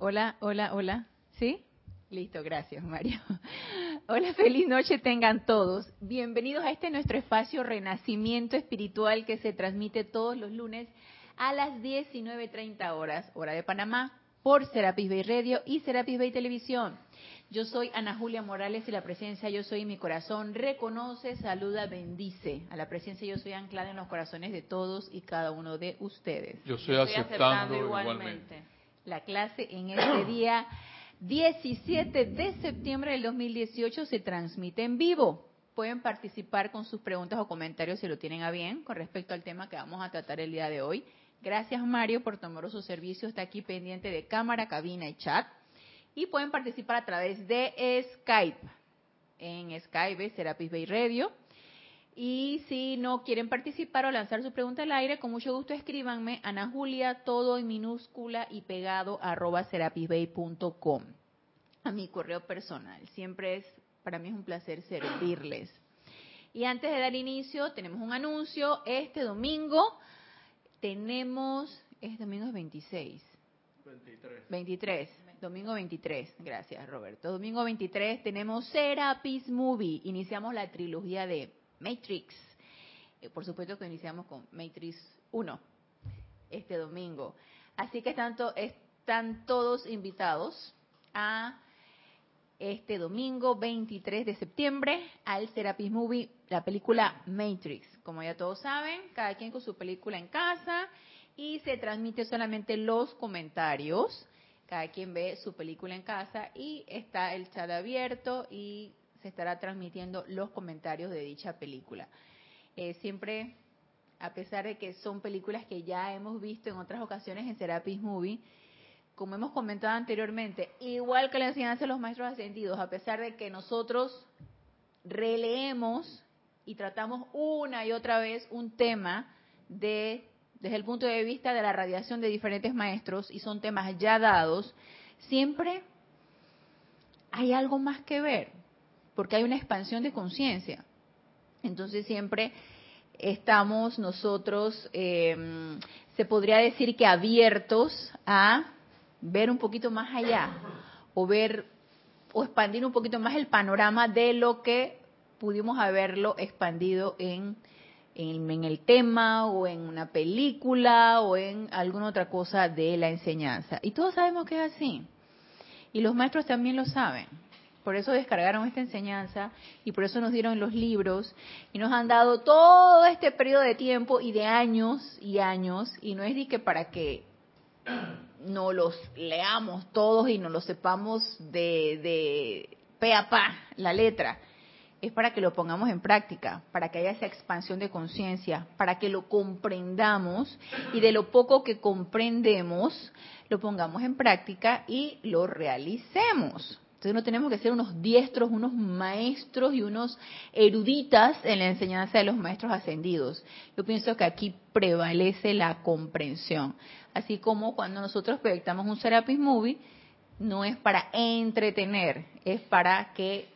Hola, hola, hola. ¿Sí? Listo, gracias, Mario. Hola, feliz noche tengan todos. Bienvenidos a este nuestro espacio Renacimiento Espiritual que se transmite todos los lunes a las 19.30 horas, hora de Panamá, por Serapis Bay Radio y Serapis Bay Televisión. Yo soy Ana Julia Morales y la presencia Yo Soy en mi corazón reconoce, saluda, bendice. A la presencia Yo Soy anclada en los corazones de todos y cada uno de ustedes. Yo estoy, aceptando, igualmente. La clase en este día 17 de septiembre del 2018 se transmite en vivo. Pueden participar con sus preguntas o comentarios si lo tienen a bien con respecto al tema que vamos a tratar el día de hoy. Gracias Mario por tomar su servicio. Está aquí pendiente de cámara, cabina y chat y pueden participar a través de Skype. En Skype Serapis Bay Radio. Y si no quieren participar o lanzar su pregunta al aire, con mucho gusto escríbanme Ana Julia, todo en minúscula y pegado arroba serapisbay.com a mi correo personal. Siempre es, para mí es un placer servirles. Y antes de dar inicio, tenemos un anuncio. Este domingo tenemos, este domingo es 26. 23. 23. Domingo 23, gracias Roberto. Domingo 23 tenemos Serapis Movie. Iniciamos la trilogía de Matrix. Eh, por supuesto que iniciamos con Matrix 1 este domingo. Así que están, están todos invitados a este domingo 23 de septiembre al Serapis Movie, la película Matrix. Como ya todos saben, cada quien con su película en casa y se transmite solamente los comentarios cada quien ve su película en casa y está el chat abierto y se estará transmitiendo los comentarios de dicha película. Eh, siempre, a pesar de que son películas que ya hemos visto en otras ocasiones en Serapis Movie, como hemos comentado anteriormente, igual que la enseñanza de los maestros ascendidos, a pesar de que nosotros releemos y tratamos una y otra vez un tema de desde el punto de vista de la radiación de diferentes maestros, y son temas ya dados, siempre hay algo más que ver, porque hay una expansión de conciencia. Entonces siempre estamos nosotros, em, se podría decir que abiertos a ver un poquito más allá, o ver, o expandir un poquito más el panorama de lo que pudimos haberlo expandido en en, el tema o en una película o en alguna otra cosa de la enseñanza. Y todos sabemos que es así. Y los maestros también lo saben. Por eso descargaron esta enseñanza y por eso nos dieron los libros y nos han dado todo este periodo de tiempo y de años y años. Y no es de que para que no los leamos todos y no los sepamos de, de pe a pa la letra es para que lo pongamos en práctica, para que haya esa expansión de conciencia, para que lo comprendamos y de lo poco que comprendemos lo pongamos en práctica y lo realicemos. Entonces no tenemos que ser unos diestros, unos maestros y unos eruditas en la enseñanza de los maestros ascendidos. Yo pienso que aquí prevalece la comprensión. Así como cuando nosotros proyectamos un Serapis Movie, no es para entretener, es para que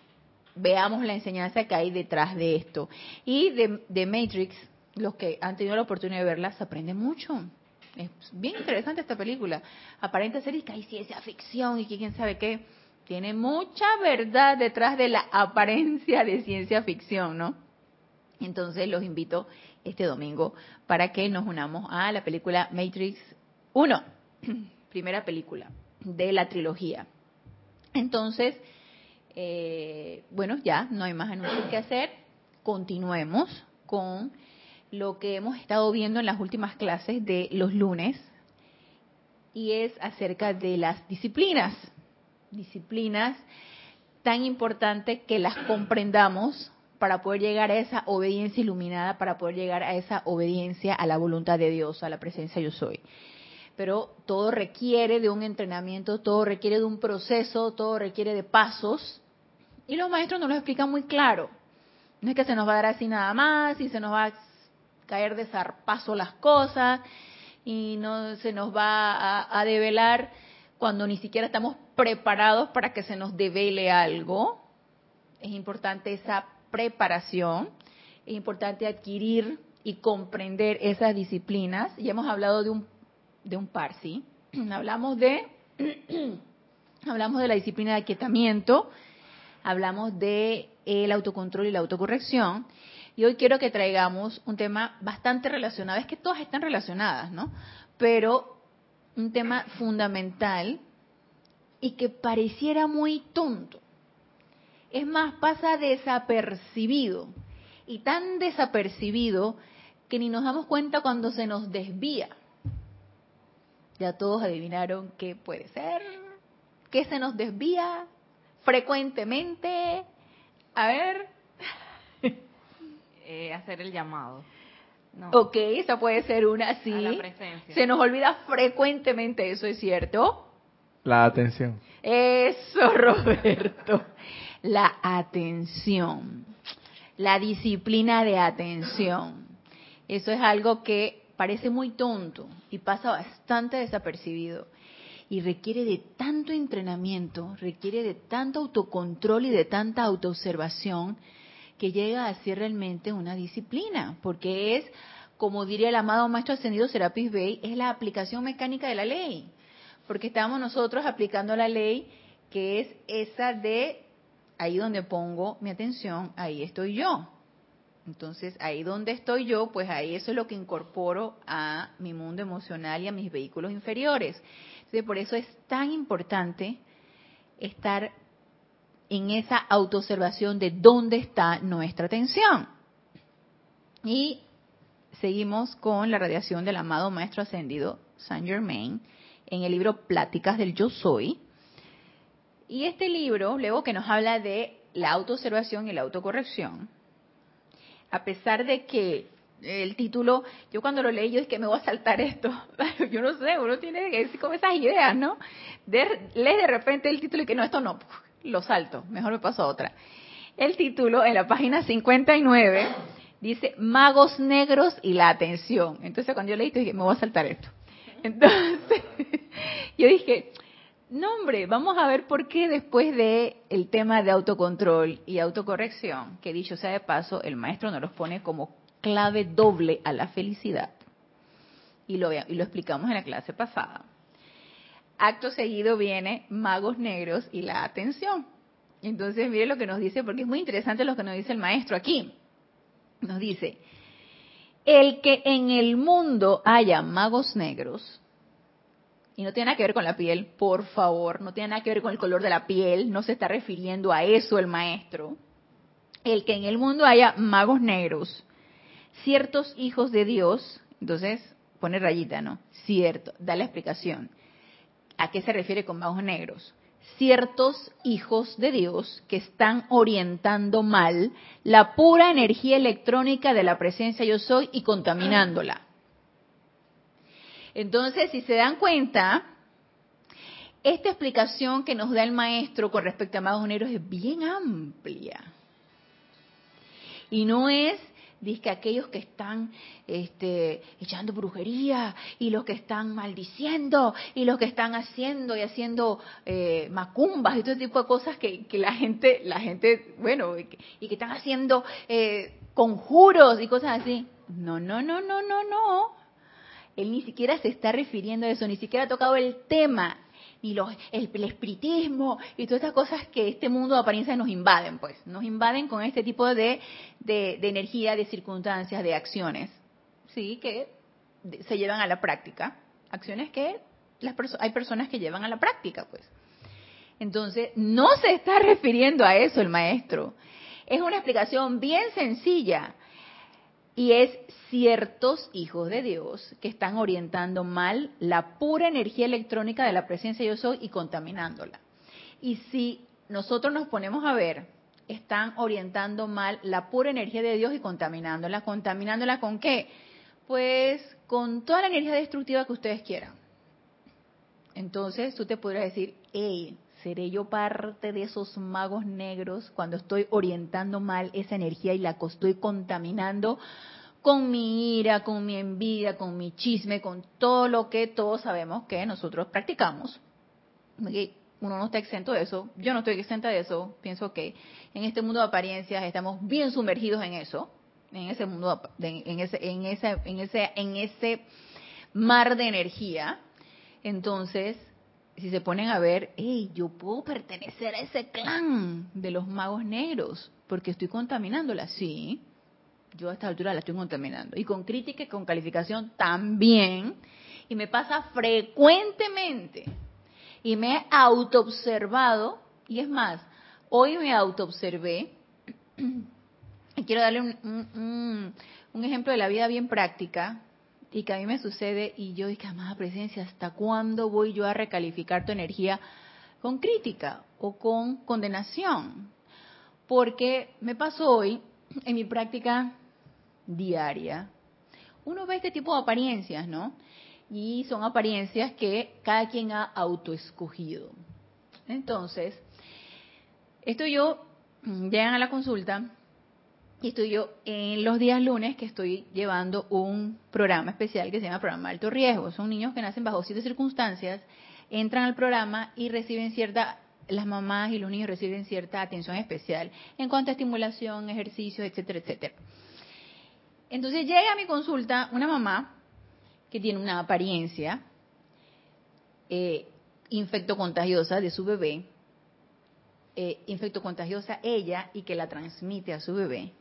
veamos la enseñanza que hay detrás de esto. Y de, Matrix, los que han tenido la oportunidad de verla, se aprende mucho. Es bien interesante esta película. Aparenta ser que hay ciencia ficción y que quién sabe qué. Tiene mucha verdad detrás de la apariencia de ciencia ficción, ¿no? Entonces los invito este domingo para que nos unamos a la película Matrix 1, primera película de la trilogía. Entonces, eh, bueno, ya no hay más anuncios que hacer. Continuemos con lo que hemos estado viendo en las últimas clases de los lunes y es acerca de las disciplinas. Disciplinas tan importantes que las comprendamos para poder llegar a esa obediencia iluminada, para poder llegar a esa obediencia a la voluntad de Dios, a la presencia yo soy. Pero todo requiere de un entrenamiento, todo requiere de un proceso, todo requiere de pasos y los maestros nos lo explican muy claro. No es que se nos va a dar así nada más y se nos va a caer de zarpazo las cosas y no se nos va a, a develar cuando ni siquiera estamos preparados para que se nos devele algo. Es importante esa preparación, es importante adquirir y comprender esas disciplinas. Ya hemos hablado de un, de un par, ¿sí? Hablamos de hablamos de la disciplina de aquietamiento, hablamos de autocontrol y la autocorrección. Y hoy quiero que traigamos un tema bastante relacionado, es que todas están relacionadas, ¿no? Pero un tema fundamental y que pareciera muy tonto. Es más, pasa desapercibido. Y tan desapercibido que ni nos damos cuenta cuando se nos desvía. Ya todos adivinaron qué puede ser, qué se nos desvía frecuentemente. A ver. Eh, hacer el llamado. Ok, esa puede ser una, sí. Se nos olvida frecuentemente, eso es cierto. La atención. Eso, Roberto. La atención. La disciplina de atención. Eso es algo que parece muy tonto y pasa bastante desapercibido. Y requiere de tanto entrenamiento, requiere de tanto autocontrol y de tanta autoobservación que llega a ser realmente una disciplina, porque es, como diría el amado Maestro Ascendido Serapis Bey, es la aplicación mecánica de la ley, porque estamos nosotros aplicando la ley que es esa de ahí donde pongo mi atención, ahí estoy yo. Entonces, ahí donde estoy yo, pues ahí eso es lo que incorporo a mi mundo emocional y a mis vehículos inferiores. Entonces, por eso es tan importante estar en esa autoobservación de dónde está nuestra atención. Y seguimos con la radiación del amado Maestro Ascendido Saint Germain en el libro Pláticas del Yo Soy. Y este libro, luego que nos habla de la autoobservación y la autocorrección, a pesar de que el título, yo cuando lo leí, yo dije que me voy a saltar esto. yo no sé, uno tiene como esas ideas, ¿no? De, lees de repente el título y que no, esto no, lo salto, mejor me paso a otra. El título en la página 59 dice Magos Negros y la Atención. Entonces cuando yo leí, dije, me voy a saltar esto. Entonces, yo dije, no hombre, vamos a ver por qué después de el tema de autocontrol y autocorrección, que dicho sea de paso, el maestro nos los pone como clave doble a la felicidad. Y lo, y lo explicamos en la clase pasada acto seguido viene magos negros y la atención. Entonces, mire lo que nos dice, porque es muy interesante lo que nos dice el maestro aquí. Nos dice, el que en el mundo haya magos negros, y no tiene nada que ver con la piel, por favor, no tiene nada que ver con el color de la piel, no se está refiriendo a eso el maestro. El que en el mundo haya magos negros, ciertos hijos de Dios, entonces pone rayita, ¿no? Cierto, da la explicación ¿A qué se refiere con magos negros? Ciertos hijos de Dios que están orientando mal la pura energía electrónica de la presencia yo soy y contaminándola. Entonces, si se dan cuenta, esta explicación que nos da el maestro con respecto a magos negros es bien amplia. Y no es dice que aquellos que están este, echando brujería y los que están maldiciendo y los que están haciendo y haciendo eh, macumbas y todo tipo de cosas que, la gente, la gente, bueno, y que, están haciendo eh, conjuros y cosas así. No, no, no, no, no, no. Él ni siquiera se está refiriendo a eso, ni siquiera ha tocado el tema y los, el, espiritismo y todas estas cosas que este mundo de apariencia nos invaden, pues, nos invaden con este tipo de, de, energía, de circunstancias, de acciones, sí, que se llevan a la práctica, acciones que las hay personas que llevan a la práctica, pues. Entonces, no se está refiriendo a eso el maestro. Es una explicación bien sencilla y es ciertos hijos de Dios que están orientando mal la pura energía electrónica de la presencia yo soy y contaminándola. Y si nosotros nos ponemos a ver, están orientando mal la pura energía de Dios y contaminándola. ¿Contaminándola con qué? Pues con toda la energía destructiva que ustedes quieran. Entonces tú te podrías decir, hey, ¿seré yo parte de esos magos negros cuando estoy orientando mal esa energía y la estoy contaminando con mi ira, con mi envidia, con mi chisme, con todo lo que todos sabemos que nosotros practicamos? Uno no está exento de eso, yo no estoy exenta de eso, pienso que en este mundo de apariencias estamos bien sumergidos en eso, en ese mundo, en ese, en ese, en ese, en ese mar de energía. Entonces, si se ponen a ver, hey, yo puedo pertenecer a ese clan de los magos negros, porque estoy contaminándola, sí. Yo a esta altura la estoy contaminando. Y con crítica y con calificación también. Y me pasa frecuentemente. Y me he autoobservado. Y es más, hoy me autoobservé. Y quiero darle un, un ejemplo de la vida bien práctica y que a mí me sucede y yo dije, amada presencia, ¿hasta cuándo voy yo a recalificar tu energía con crítica o con condenación? Porque me pasó hoy en mi práctica diaria, uno ve este tipo de apariencias, ¿no? Y son apariencias que cada quien ha autoescogido. Entonces, esto yo, llegan a la consulta y estoy yo en los días lunes que estoy llevando un programa especial que se llama Programa Alto Riesgo. Son niños que nacen bajo ciertas circunstancias, entran al programa y reciben cierta, las mamás y los niños reciben cierta atención especial en cuanto a estimulación, ejercicios, etcétera, etcétera. Entonces llega a mi consulta una mamá que tiene una apariencia eh, infectocontagiosa de su bebé, eh, infectocontagiosa ella y que la transmite a su bebé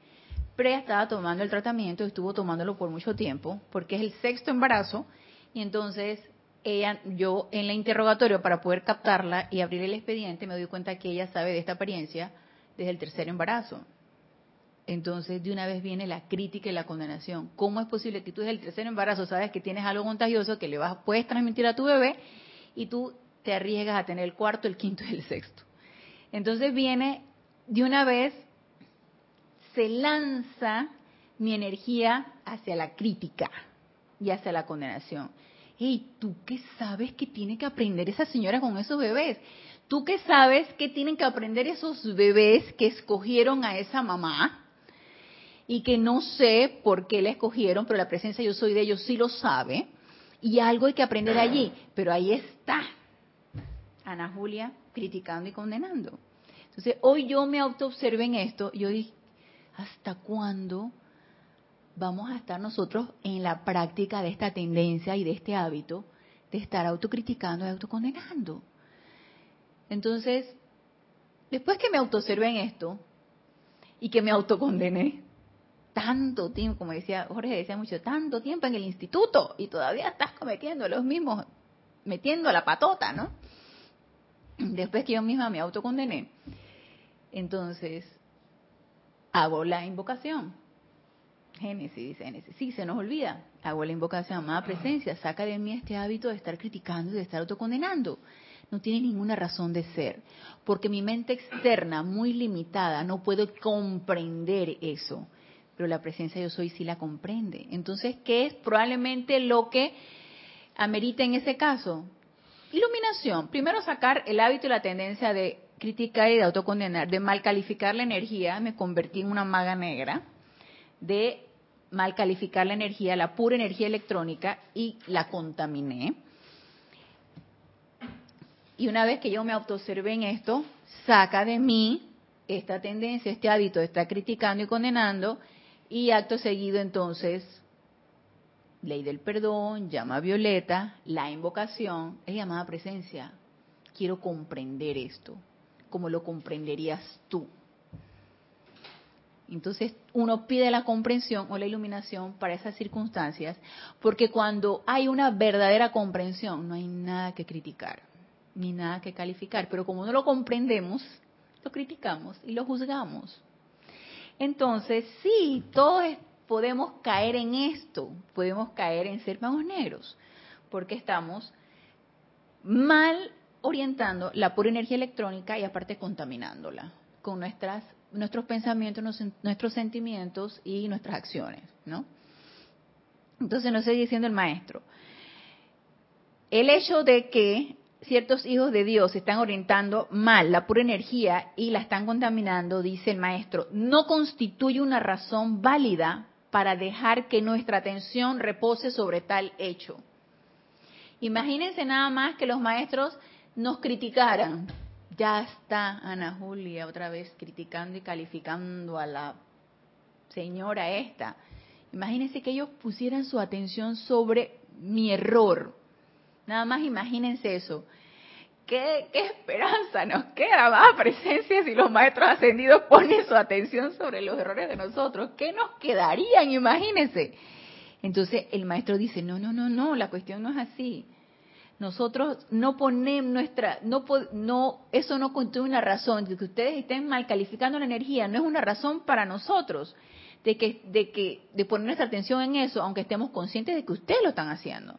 Pre estaba tomando el tratamiento, estuvo tomándolo por mucho tiempo, porque es el sexto embarazo, y entonces ella, yo en el interrogatorio para poder captarla y abrir el expediente me doy cuenta que ella sabe de esta apariencia desde el tercer embarazo. Entonces de una vez viene la crítica y la condenación. ¿Cómo es posible que tú desde el tercer embarazo sabes que tienes algo contagioso que le vas, puedes transmitir a tu bebé y tú te arriesgas a tener el cuarto, el quinto y el sexto? Entonces viene de una vez se lanza mi energía hacia la crítica y hacia la condenación. Hey, ¿tú qué sabes que tiene que aprender esa señora con esos bebés? ¿Tú qué sabes que tienen que aprender esos bebés que escogieron a esa mamá? Y que no sé por qué la escogieron, pero la presencia yo soy de ellos sí lo sabe. Y algo hay que aprender allí. Pero ahí está Ana Julia criticando y condenando. Entonces, hoy yo me autoobservé en esto. Yo dije, ¿hasta cuándo vamos a estar nosotros en la práctica de esta tendencia y de este hábito de estar autocriticando y autocondenando? Entonces, después que me autoobservé en esto y que me autocondené, tanto tiempo, como decía Jorge decía mucho, tanto tiempo en el instituto y todavía estás cometiendo los mismos, metiendo la patota, ¿no? Después que yo misma me autocondené. Entonces, hago la invocación. Génesis, dice Génesis. Sí, se nos olvida. Hago la invocación, amada presencia, saca de mí este hábito de estar criticando y de estar autocondenando. No tiene ninguna razón de ser, porque mi mente externa, muy limitada, no puede comprender eso. Pero la presencia yo soy sí la comprende. Entonces, ¿qué es probablemente lo que amerita en ese caso? Iluminación. Primero sacar el hábito y la tendencia de criticar y de autocondenar, de mal calificar la energía, me convertí en una maga negra, de mal calificar la energía, la pura energía electrónica, y la contaminé. Y una vez que yo me autoobservé en esto, saca de mí esta tendencia, este hábito de estar criticando y condenando, y acto seguido entonces, ley del perdón, llama violeta, la invocación, es llamada presencia. Quiero comprender esto como lo comprenderías tú. Entonces uno pide la comprensión o la iluminación para esas circunstancias, porque cuando hay una verdadera comprensión no hay nada que criticar, ni nada que calificar, pero como no lo comprendemos, lo criticamos y lo juzgamos. Entonces sí, todos podemos caer en esto, podemos caer en ser magos negros, porque estamos mal orientando la pura energía electrónica y aparte contaminándola con nuestras nuestros pensamientos, nuestros sentimientos y nuestras acciones, ¿no? Entonces nos sigue diciendo el maestro, el hecho de que ciertos hijos de Dios están orientando mal la pura energía y la están contaminando, dice el maestro, no constituye una razón válida para dejar que nuestra atención repose sobre tal hecho. Imagínense nada más que los maestros nos criticaran, ya está Ana Julia otra vez criticando y calificando a la señora esta. Imagínense que ellos pusieran su atención sobre mi error. Nada más imagínense eso. ¿qué, esperanza nos queda más presencia si los maestros ascendidos ponen su atención sobre los errores de nosotros? ¿Qué nos quedarían? Imagínense. Entonces el maestro dice, no, no, no, no, la cuestión no es así. Nosotros no ponemos nuestra, no, no, eso no contiene una razón de que ustedes estén mal calificando la energía, no es una razón para nosotros de que, de que, de poner nuestra atención en eso, aunque estemos conscientes de que ustedes lo están haciendo.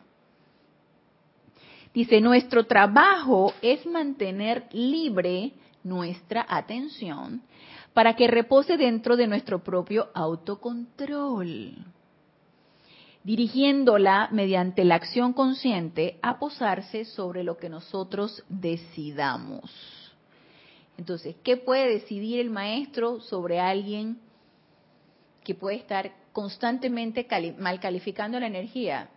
Dice, nuestro trabajo es mantener libre nuestra atención para que repose dentro de nuestro propio autocontrol, dirigiéndola mediante la acción consciente a posarse sobre lo que nosotros decidamos. Entonces, ¿qué puede decidir el maestro sobre alguien que puede estar constantemente mal calificando la energía?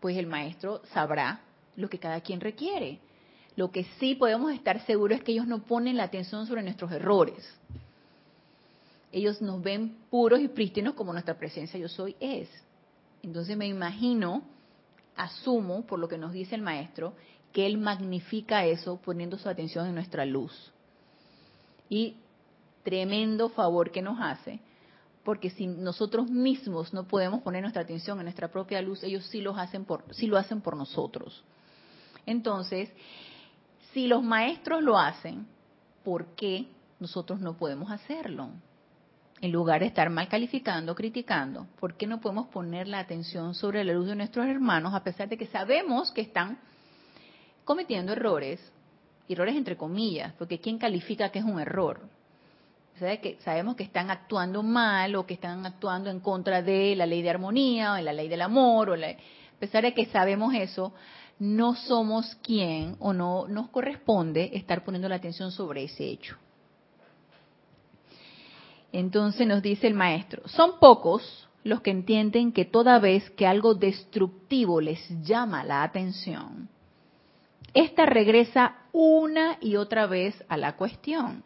Pues el maestro sabrá lo que cada quien requiere. Lo que sí podemos estar seguros es que ellos no ponen la atención sobre nuestros errores. Ellos nos ven puros y prístinos como nuestra presencia yo soy es. Entonces me imagino, asumo por lo que nos dice el maestro, que él magnifica eso poniendo su atención en nuestra luz. Y tremendo favor que nos hace, porque si nosotros mismos no podemos poner nuestra atención en nuestra propia luz, ellos sí, los hacen por, sí lo hacen por nosotros. Entonces, si los maestros lo hacen, ¿por qué nosotros no podemos hacerlo? En lugar de estar mal calificando, criticando, ¿por qué no podemos poner la atención sobre la luz de nuestros hermanos a pesar de que sabemos que están cometiendo errores? Errores entre comillas, porque ¿quién califica que es un error? que sabemos que están actuando mal o que están actuando en contra de la ley de armonía o de la ley del amor, o a pesar de que sabemos eso, no somos quien o no nos corresponde estar poniendo la atención sobre ese hecho. Entonces nos dice el maestro, son pocos los que entienden que toda vez que algo destructivo les llama la atención, esta regresa una y otra vez a la cuestión.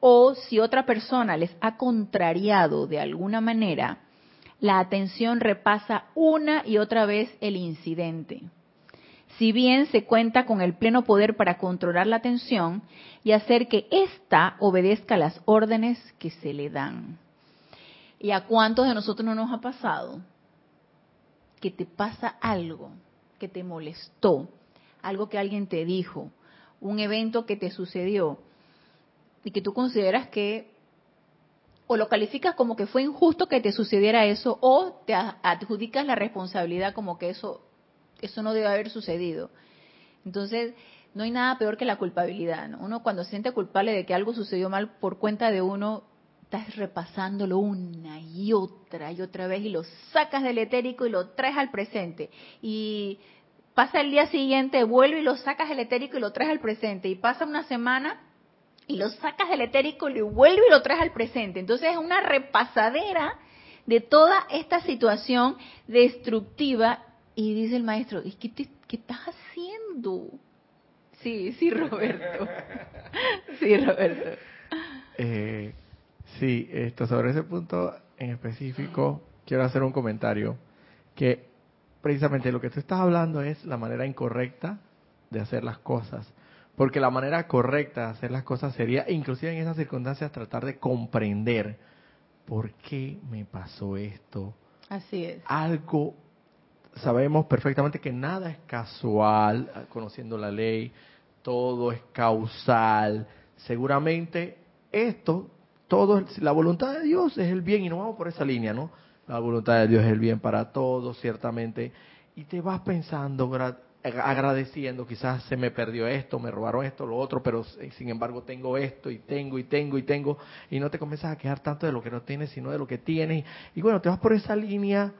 O si otra persona les ha contrariado de alguna manera, la atención repasa una y otra vez el incidente si bien se cuenta con el pleno poder para controlar la atención y hacer que ésta obedezca las órdenes que se le dan. ¿Y a cuántos de nosotros no nos ha pasado? Que te pasa algo que te molestó, algo que alguien te dijo, un evento que te sucedió y que tú consideras que o lo calificas como que fue injusto que te sucediera eso o te adjudicas la responsabilidad como que eso eso no debe haber sucedido. Entonces, no hay nada peor que la culpabilidad. Uno cuando se siente culpable de que algo sucedió mal por cuenta de uno, estás repasándolo una y otra y otra vez y lo sacas del etérico y lo traes al presente. Y pasa el día siguiente, vuelve y lo sacas del etérico y lo traes al presente. Y pasa una semana y lo sacas del etérico y vuelve y lo traes al presente. Entonces es una repasadera de toda esta situación destructiva y dice el maestro, ¿y qué, estás haciendo? Sí, sí, Roberto. sí, Roberto. Eh, sí, esto, sobre ese punto en específico, quiero hacer un comentario que precisamente lo que tú estás hablando es la manera incorrecta de hacer las cosas. Porque la manera correcta de hacer las cosas sería, inclusive en esas circunstancias, tratar de comprender por qué me pasó esto. Así es. Algo sabemos perfectamente que nada es casual, conociendo la ley, todo es causal. Seguramente esto, todo, la voluntad de Dios es el bien y no vamos por esa línea, ¿no? La voluntad de Dios es el bien para todos, ciertamente. Y te vas pensando, agradeciendo, quizás se me perdió esto, me robaron esto, lo otro, pero sin embargo tengo esto y tengo y tengo y tengo, y no te comienzas a quejar tanto de lo que no tienes, sino de lo que tienes. Y bueno, te vas por esa línea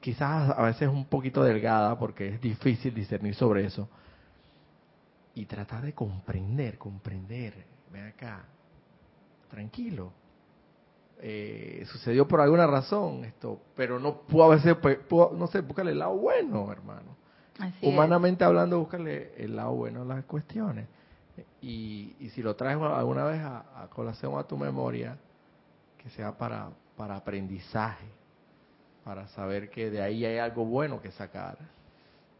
quizás a veces un poquito delgada porque es difícil discernir sobre eso. Y tratar de comprender, comprender, ven acá, tranquilo. Eh, sucedió por alguna razón esto, pero no puedo a veces, no sé, búscale el lado bueno, hermano. Humanamente hablando, búscale el lado bueno de las cuestiones. Y, y si lo traes alguna vez a, a colación a tu memoria, que sea para, para aprendizaje para saber que de ahí hay algo bueno que sacar,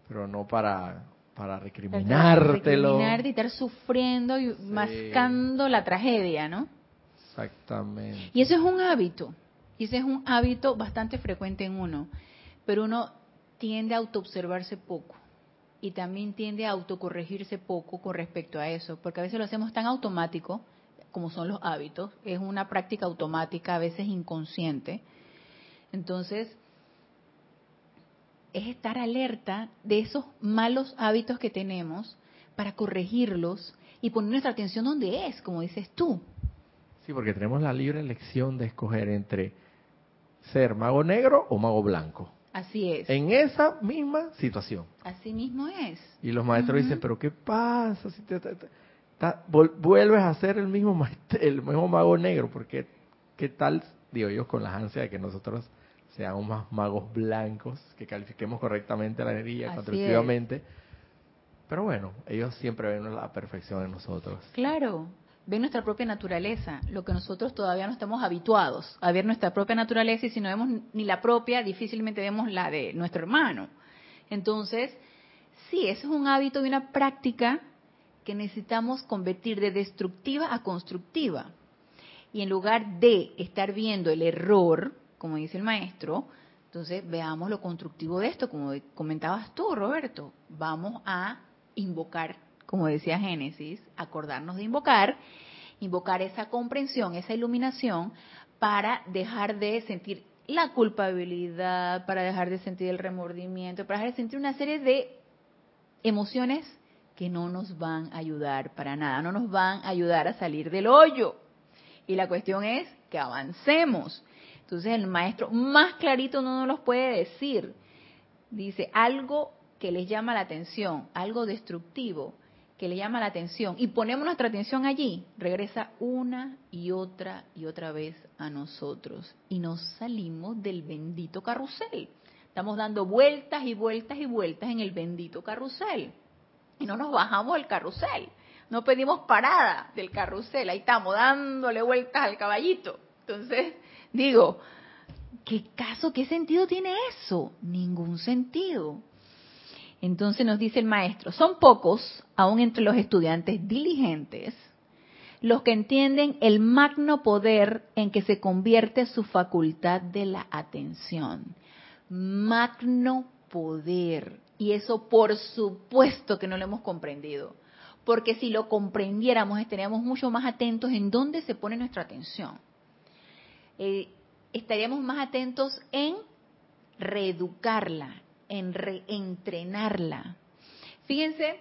pero no para para recriminártelo. Recriminarte y estar sufriendo y mascando la tragedia, ¿no? Exactamente. Y eso es un hábito. Y ese es un hábito bastante frecuente en uno. Pero uno tiende a autoobservarse poco. Y también tiende a autocorregirse poco con respecto a eso. Porque a veces lo hacemos tan automático como son los hábitos. Es una práctica automática, a veces inconsciente. Entonces, es estar alerta de esos malos hábitos que tenemos para corregirlos y poner nuestra atención donde es, como dices tú. Sí, porque tenemos la libre elección de escoger entre ser mago negro o mago blanco. Así es. En esa misma situación. Así mismo es. Y los maestros dicen, pero ¿qué pasa si te, vuelves a ser el mismo, el mismo mago negro? Porque qué tal, digo yo, con la ansia de que nosotros seamos más magos blancos, que califiquemos correctamente la energía, constructivamente. Pero bueno, ellos siempre ven la perfección en nosotros. Claro, ven nuestra propia naturaleza, lo que nosotros todavía no estamos habituados a ver nuestra propia naturaleza y si no vemos ni la propia, difícilmente vemos la de nuestro hermano. Entonces, sí, eso es un hábito y una práctica que necesitamos convertir de destructiva a constructiva. Y en lugar de estar viendo el error, como dice el maestro, entonces veamos lo constructivo de esto, como comentabas tú, Roberto. Vamos a invocar, como decía Génesis, acordarnos de invocar, invocar esa comprensión, esa iluminación, para dejar de sentir la culpabilidad, para dejar de sentir el remordimiento, para dejar de sentir una serie de emociones que no nos van a ayudar para nada, no nos van a ayudar a salir del hoyo. Y la cuestión es que avancemos. Entonces el maestro más clarito no nos los puede decir. Dice algo que les llama la atención, algo destructivo que le llama la atención y ponemos nuestra atención allí, regresa una y otra y otra vez a nosotros y nos salimos del bendito carrusel. Estamos dando vueltas y vueltas y vueltas en el bendito carrusel y no nos bajamos del carrusel. No pedimos parada del carrusel, ahí estamos dándole vueltas al caballito. Entonces, Digo, ¿qué caso, qué sentido tiene eso? Ningún sentido. Entonces nos dice el maestro, son pocos, aún entre los estudiantes diligentes, los que entienden el magno poder en que se convierte su facultad de la atención. Magno poder. Y eso por supuesto que no lo hemos comprendido. Porque si lo comprendiéramos, estaríamos mucho más atentos en dónde se pone nuestra atención. Eh, estaríamos más atentos en reeducarla, en reentrenarla. Fíjense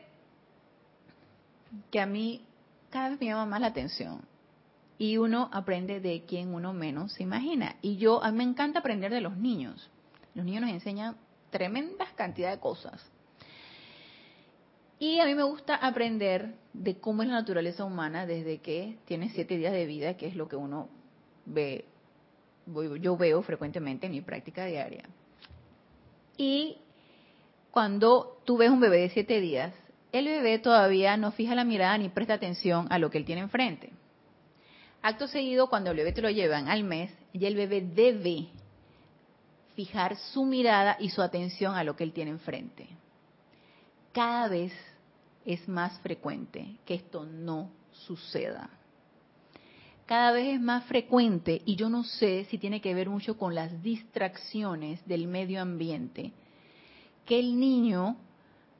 que a mí cada vez me llama más la atención y uno aprende de quien uno menos se imagina. Y yo, a mí me encanta aprender de los niños. Los niños nos enseñan tremendas cantidades de cosas. Y a mí me gusta aprender de cómo es la naturaleza humana desde que tiene siete días de vida, que es lo que uno ve yo veo frecuentemente en mi práctica diaria. Y cuando tú ves un bebé de siete días, el bebé todavía no fija la mirada ni presta atención a lo que él tiene enfrente. Acto seguido, cuando el bebé te lo llevan al mes, ya el bebé debe fijar su mirada y su atención a lo que él tiene enfrente. Cada vez es más frecuente que esto no suceda cada vez es más frecuente y yo no sé si tiene que ver mucho con las distracciones del medio ambiente, que el niño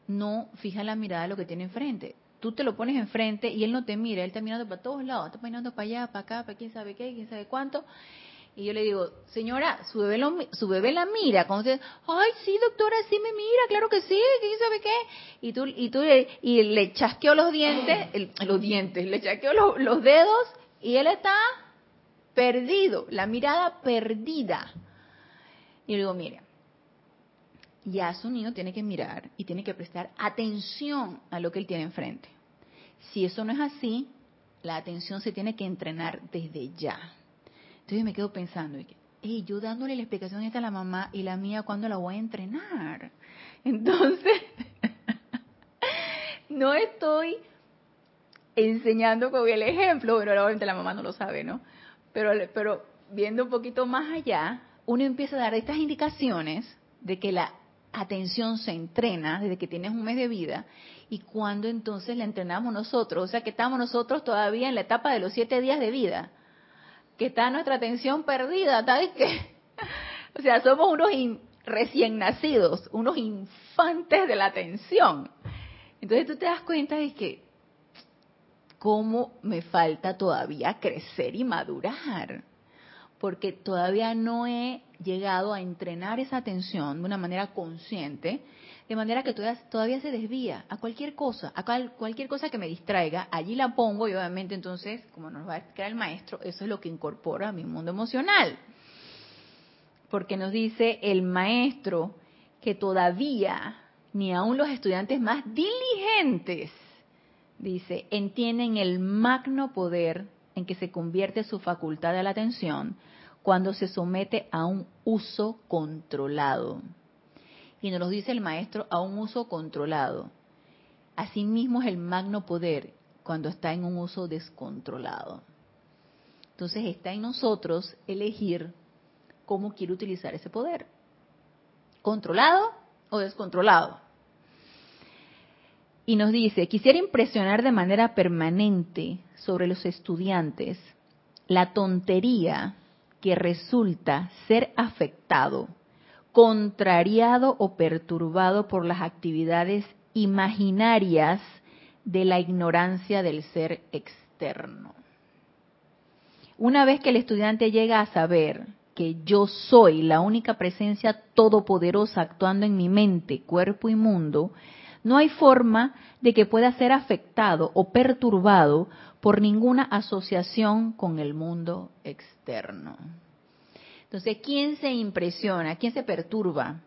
no fija la mirada a lo que tiene enfrente. Tú te lo pones enfrente y él no te mira, él está mirando para todos lados, está mirando para allá, para acá, para quién sabe qué, quién sabe cuánto. Y yo le digo, señora, su bebé, su bebé la mira. Como dice, ay, sí, doctora, sí me mira, claro que sí, quién sabe qué. Y tú, y tú y le chasqueo los dientes, los dientes, le chasqueo los, los dedos y él está perdido, la mirada perdida. Y le digo, mire, ya su niño tiene que mirar y tiene que prestar atención a lo que él tiene enfrente. Si eso no es así, la atención se tiene que entrenar desde ya. Entonces me quedo pensando, y yo dándole la explicación esta a la mamá y la mía, ¿cuándo la voy a entrenar? Entonces, no estoy enseñando con el ejemplo, bueno, obviamente la mamá no lo sabe, ¿no? Pero, pero viendo un poquito más allá, uno empieza a dar estas indicaciones de que la atención se entrena desde que tienes un mes de vida y cuando entonces la entrenamos nosotros, o sea que estamos nosotros todavía en la etapa de los siete días de vida, que está nuestra atención perdida, ¿sabes qué? O sea, somos unos recién nacidos, unos infantes de la atención. Entonces tú te das cuenta de que cómo me falta todavía crecer y madurar, porque todavía no he llegado a entrenar esa atención de una manera consciente, de manera que todavía, se desvía a cualquier cosa, a cualquier cosa que me distraiga, allí la pongo y obviamente entonces, como nos va a explicar el maestro, eso es lo que incorpora a mi mundo emocional. Porque nos dice el maestro que todavía ni aun los estudiantes más diligentes, dice, entienden el magno poder en que se convierte su facultad de la atención cuando se somete a un uso controlado. Y nos lo dice el maestro, a un uso controlado. Asimismo es el magno poder cuando está en un uso descontrolado. Entonces está en nosotros elegir cómo quiere utilizar ese poder. ¿Controlado o descontrolado? Y nos dice, quisiera impresionar de manera permanente sobre los estudiantes la tontería que resulta ser afectado, contrariado o perturbado por las actividades imaginarias de la ignorancia del ser externo. Una vez que el estudiante llega a saber que yo soy la única presencia todopoderosa actuando en mi mente, cuerpo y mundo, no hay forma de que pueda ser afectado o perturbado por ninguna asociación con el mundo externo. Entonces, ¿quién se impresiona? ¿Quién se perturba?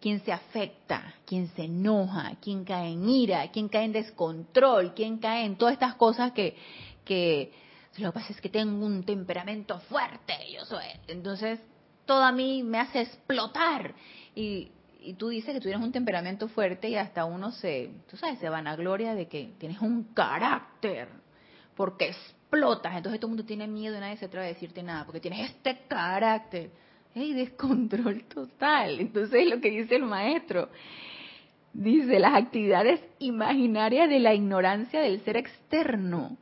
¿Quién se afecta? ¿Quién se enoja? ¿Quién cae en ira? ¿Quién cae en descontrol? ¿Quién cae en todas estas cosas que, que lo que pasa es que tengo un temperamento fuerte, yo soy. Entonces, todo a mí me hace explotar. Y, y tú dices que tú tienes un temperamento fuerte y hasta uno se, tú sabes, se vanagloria de que tienes un carácter, porque explotas. Entonces todo el mundo tiene miedo y nadie se atreve a decirte nada, porque tienes este carácter. ¡Ey, descontrol total! Entonces lo que dice el maestro. Dice, las actividades imaginarias de la ignorancia del ser externo.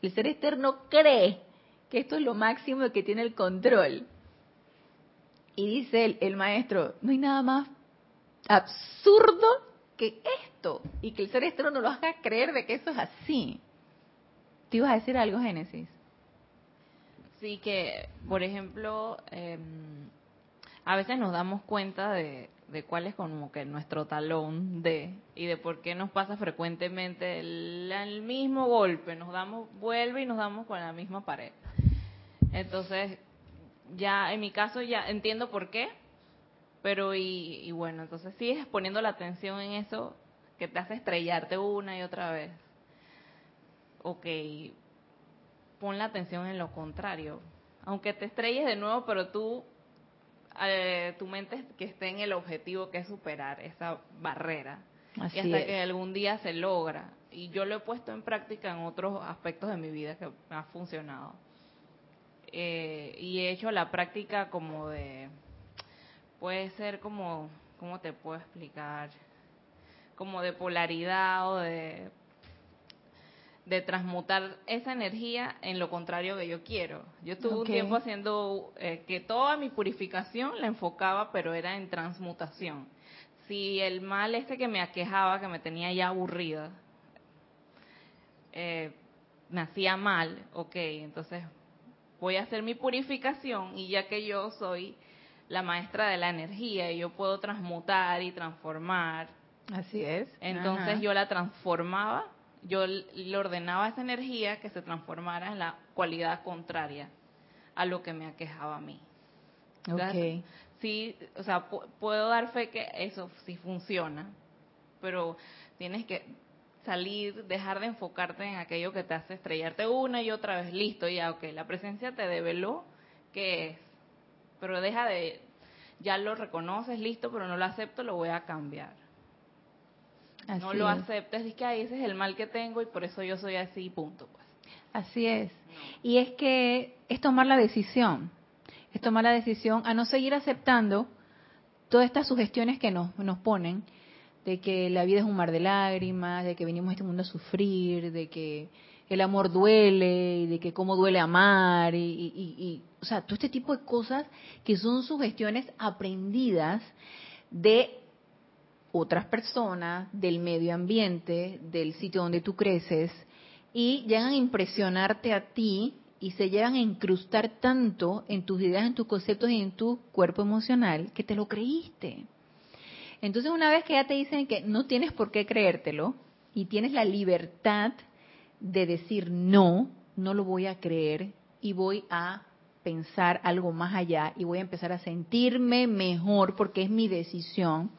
El ser externo cree que esto es lo máximo que tiene el control. Y dice el, maestro, no hay nada más absurdo que esto. Y que el ser externo no lo haga creer de que eso es así. ¿Te ibas a decir algo, Génesis? Sí, que, por ejemplo, em, a veces nos damos cuenta de, cuál es como que nuestro talón de y de por qué nos pasa frecuentemente el, mismo golpe, nos damos vuelve y nos damos con la misma pared. Entonces, ya en mi caso ya entiendo por qué, pero y, bueno, entonces sigues poniendo la atención en eso que te hace estrellarte una y otra vez. Ok, pon la atención en lo contrario. Aunque te estrelles de nuevo, pero tú eh, tu mente que esté en el objetivo que es superar esa barrera. y hasta que algún día se logra. Y yo lo he puesto en práctica en otros aspectos de mi vida que me ha funcionado. Eh, y he hecho la práctica como de, puede ser como, ¿cómo te puedo explicar? Como de polaridad o de de transmutar esa energía en lo contrario que yo quiero. Yo estuve un tiempo haciendo eh, que toda mi purificación la enfocaba, pero era en transmutación. Si el mal este que me aquejaba, que me tenía ya aburrida, eh, me hacía mal, ok, entonces voy a hacer mi purificación y ya que yo soy la maestra de la energía y yo puedo transmutar y transformar. Así es. Entonces yo la transformaba yo le ordenaba esa energía que se transformara en la cualidad contraria a lo que me aquejaba a mí. Okay. Sí, o sea, puedo dar fe que eso sí funciona, pero tienes que salir, dejar de enfocarte en aquello que te hace estrellarte una y otra vez. Listo, ya, ok, la presencia te develó qué es, pero deja de, ya lo reconoces, listo, pero no lo acepto, lo voy a cambiar no lo aceptes, es que ahí ese es el mal que tengo y por eso yo soy así, punto. Pues. Así es. Y es que es tomar la decisión, es tomar la decisión a no seguir aceptando todas estas sugestiones que nos, nos ponen, de que la vida es un mar de lágrimas, de que venimos a este mundo a sufrir, de que el amor duele, y de que cómo duele amar, y, y, o sea, todo este tipo de cosas que son sugestiones aprendidas de otras personas, del medio ambiente, del sitio donde tú creces, y llegan a impresionarte a ti y se llegan a incrustar tanto en tus ideas, en tus conceptos y en tu cuerpo emocional que te lo creíste. Entonces una vez que ya te dicen que no tienes por qué creértelo y tienes la libertad de decir no, no lo voy a creer y voy a pensar algo más allá y voy a empezar a sentirme mejor porque es mi decisión.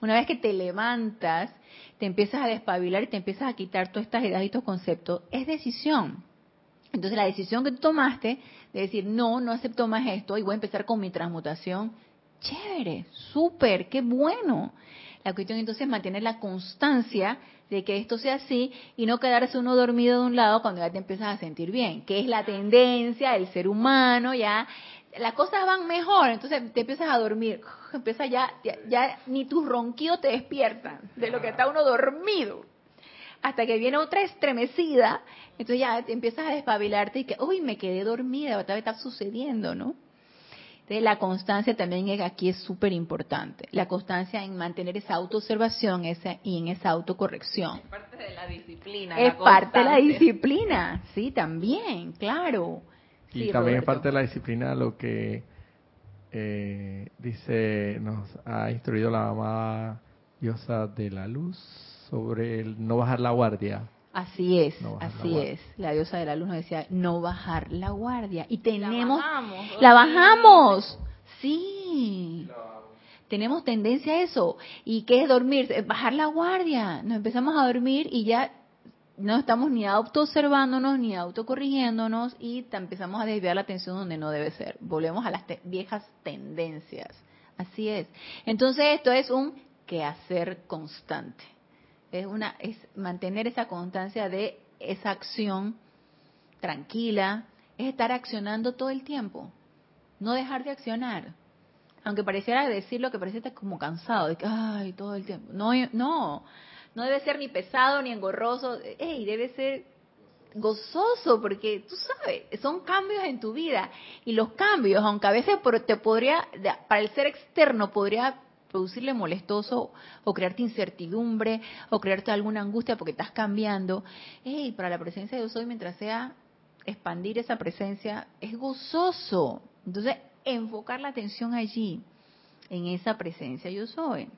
Una vez que te levantas, te empiezas a despabilar y te empiezas a quitar todas estas ideas y estos conceptos, es decisión. Entonces la decisión que tú tomaste de decir, no, no acepto más esto y voy a empezar con mi transmutación, chévere, súper, qué bueno. La cuestión entonces es mantener la constancia de que esto sea así y no quedarse uno dormido de un lado cuando ya te empiezas a sentir bien, que es la tendencia del ser humano, ya las cosas van mejor, entonces te empiezas a dormir, empieza ya, ya, ya ni tus ronquidos te despiertan de lo que está uno dormido hasta que viene otra estremecida, entonces ya te empiezas a despabilarte y que, uy, me quedé dormida, otra vez está sucediendo, ¿no? Entonces la constancia también es, aquí es súper importante, la constancia en mantener esa autoobservación esa, y en esa autocorrección. Es parte de la disciplina. Es parte de la disciplina, sí, también, claro. Y también es parte de la disciplina lo que eh, dice, nos ha instruido la amada diosa de la luz, sobre el no bajar la guardia. Así es, así es. La diosa de la luz nos decía no bajar la guardia. Y tenemos... La bajamos. La bajamos. Sí. Tenemos tendencia a eso. ¿Y qué es dormir? Bajar la guardia. Nos empezamos a dormir y ya no estamos ni auto-observándonos ni autocorrigiéndonos y empezamos a desviar la atención donde no debe ser. Volvemos a las viejas tendencias. Así es. Entonces esto es un quehacer constante es una es mantener esa constancia de esa acción tranquila, es estar accionando todo el tiempo, no dejar de accionar. Aunque pareciera decirlo que parece como cansado, de que, ay, todo el tiempo. No, no, no debe ser ni pesado ni engorroso, hey, debe ser gozoso, porque tú sabes, son cambios en tu vida. Y los cambios, aunque a veces te podría, para el ser externo, podría producirle molestoso o crearte incertidumbre o crearte alguna angustia porque estás cambiando. Hey, para la presencia de Dios hoy, mientras sea expandir esa presencia, es gozoso. Entonces, enfocar la atención allí, en esa presencia yo soy,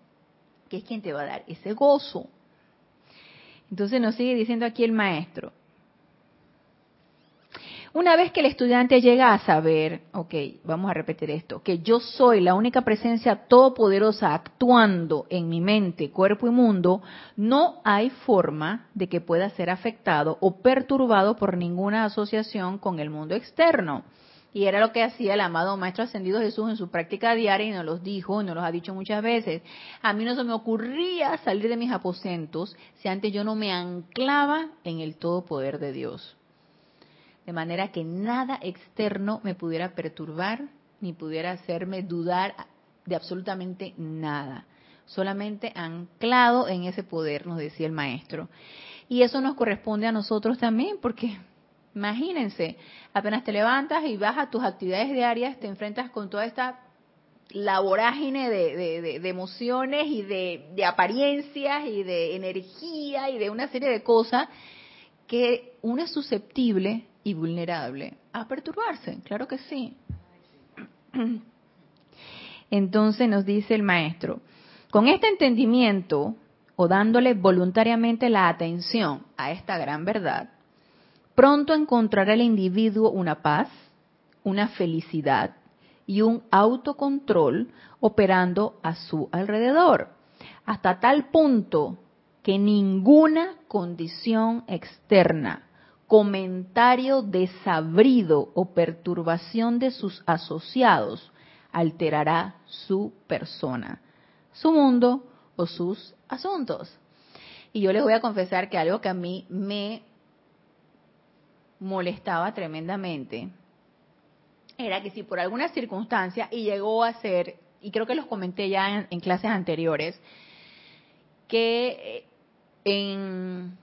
que es quien te va a dar ese gozo. Entonces nos sigue diciendo aquí el maestro, una vez que el estudiante llega a saber, ok, vamos a repetir esto, que yo soy la única presencia todopoderosa actuando en mi mente, cuerpo y mundo, no hay forma de que pueda ser afectado o perturbado por ninguna asociación con el mundo externo. Y era lo que hacía el amado Maestro Ascendido Jesús en su práctica diaria y nos los dijo, y nos los ha dicho muchas veces. A mí no se me ocurría salir de mis aposentos si antes yo no me anclaba en el todo poder de Dios de manera que nada externo me pudiera perturbar ni pudiera hacerme dudar de absolutamente nada, solamente anclado en ese poder, nos decía el maestro. Y eso nos corresponde a nosotros también, porque imagínense, apenas te levantas y vas a tus actividades diarias, te enfrentas con toda esta la vorágine de, emociones y de, de, apariencias y de energía y de una serie de cosas que uno es susceptible y vulnerable a perturbarse, claro que sí. Entonces nos dice el maestro, con este entendimiento o dándole voluntariamente la atención a esta gran verdad, pronto encontrará el individuo una paz, una felicidad y un autocontrol operando a su alrededor, hasta tal punto que ninguna condición externa comentario desabrido o perturbación de sus asociados alterará su persona, su mundo o sus asuntos. Y yo les voy a confesar que algo que a mí me molestaba tremendamente era que si por alguna circunstancia, y llegó a ser, y creo que los comenté ya en, clases anteriores, que eh, en,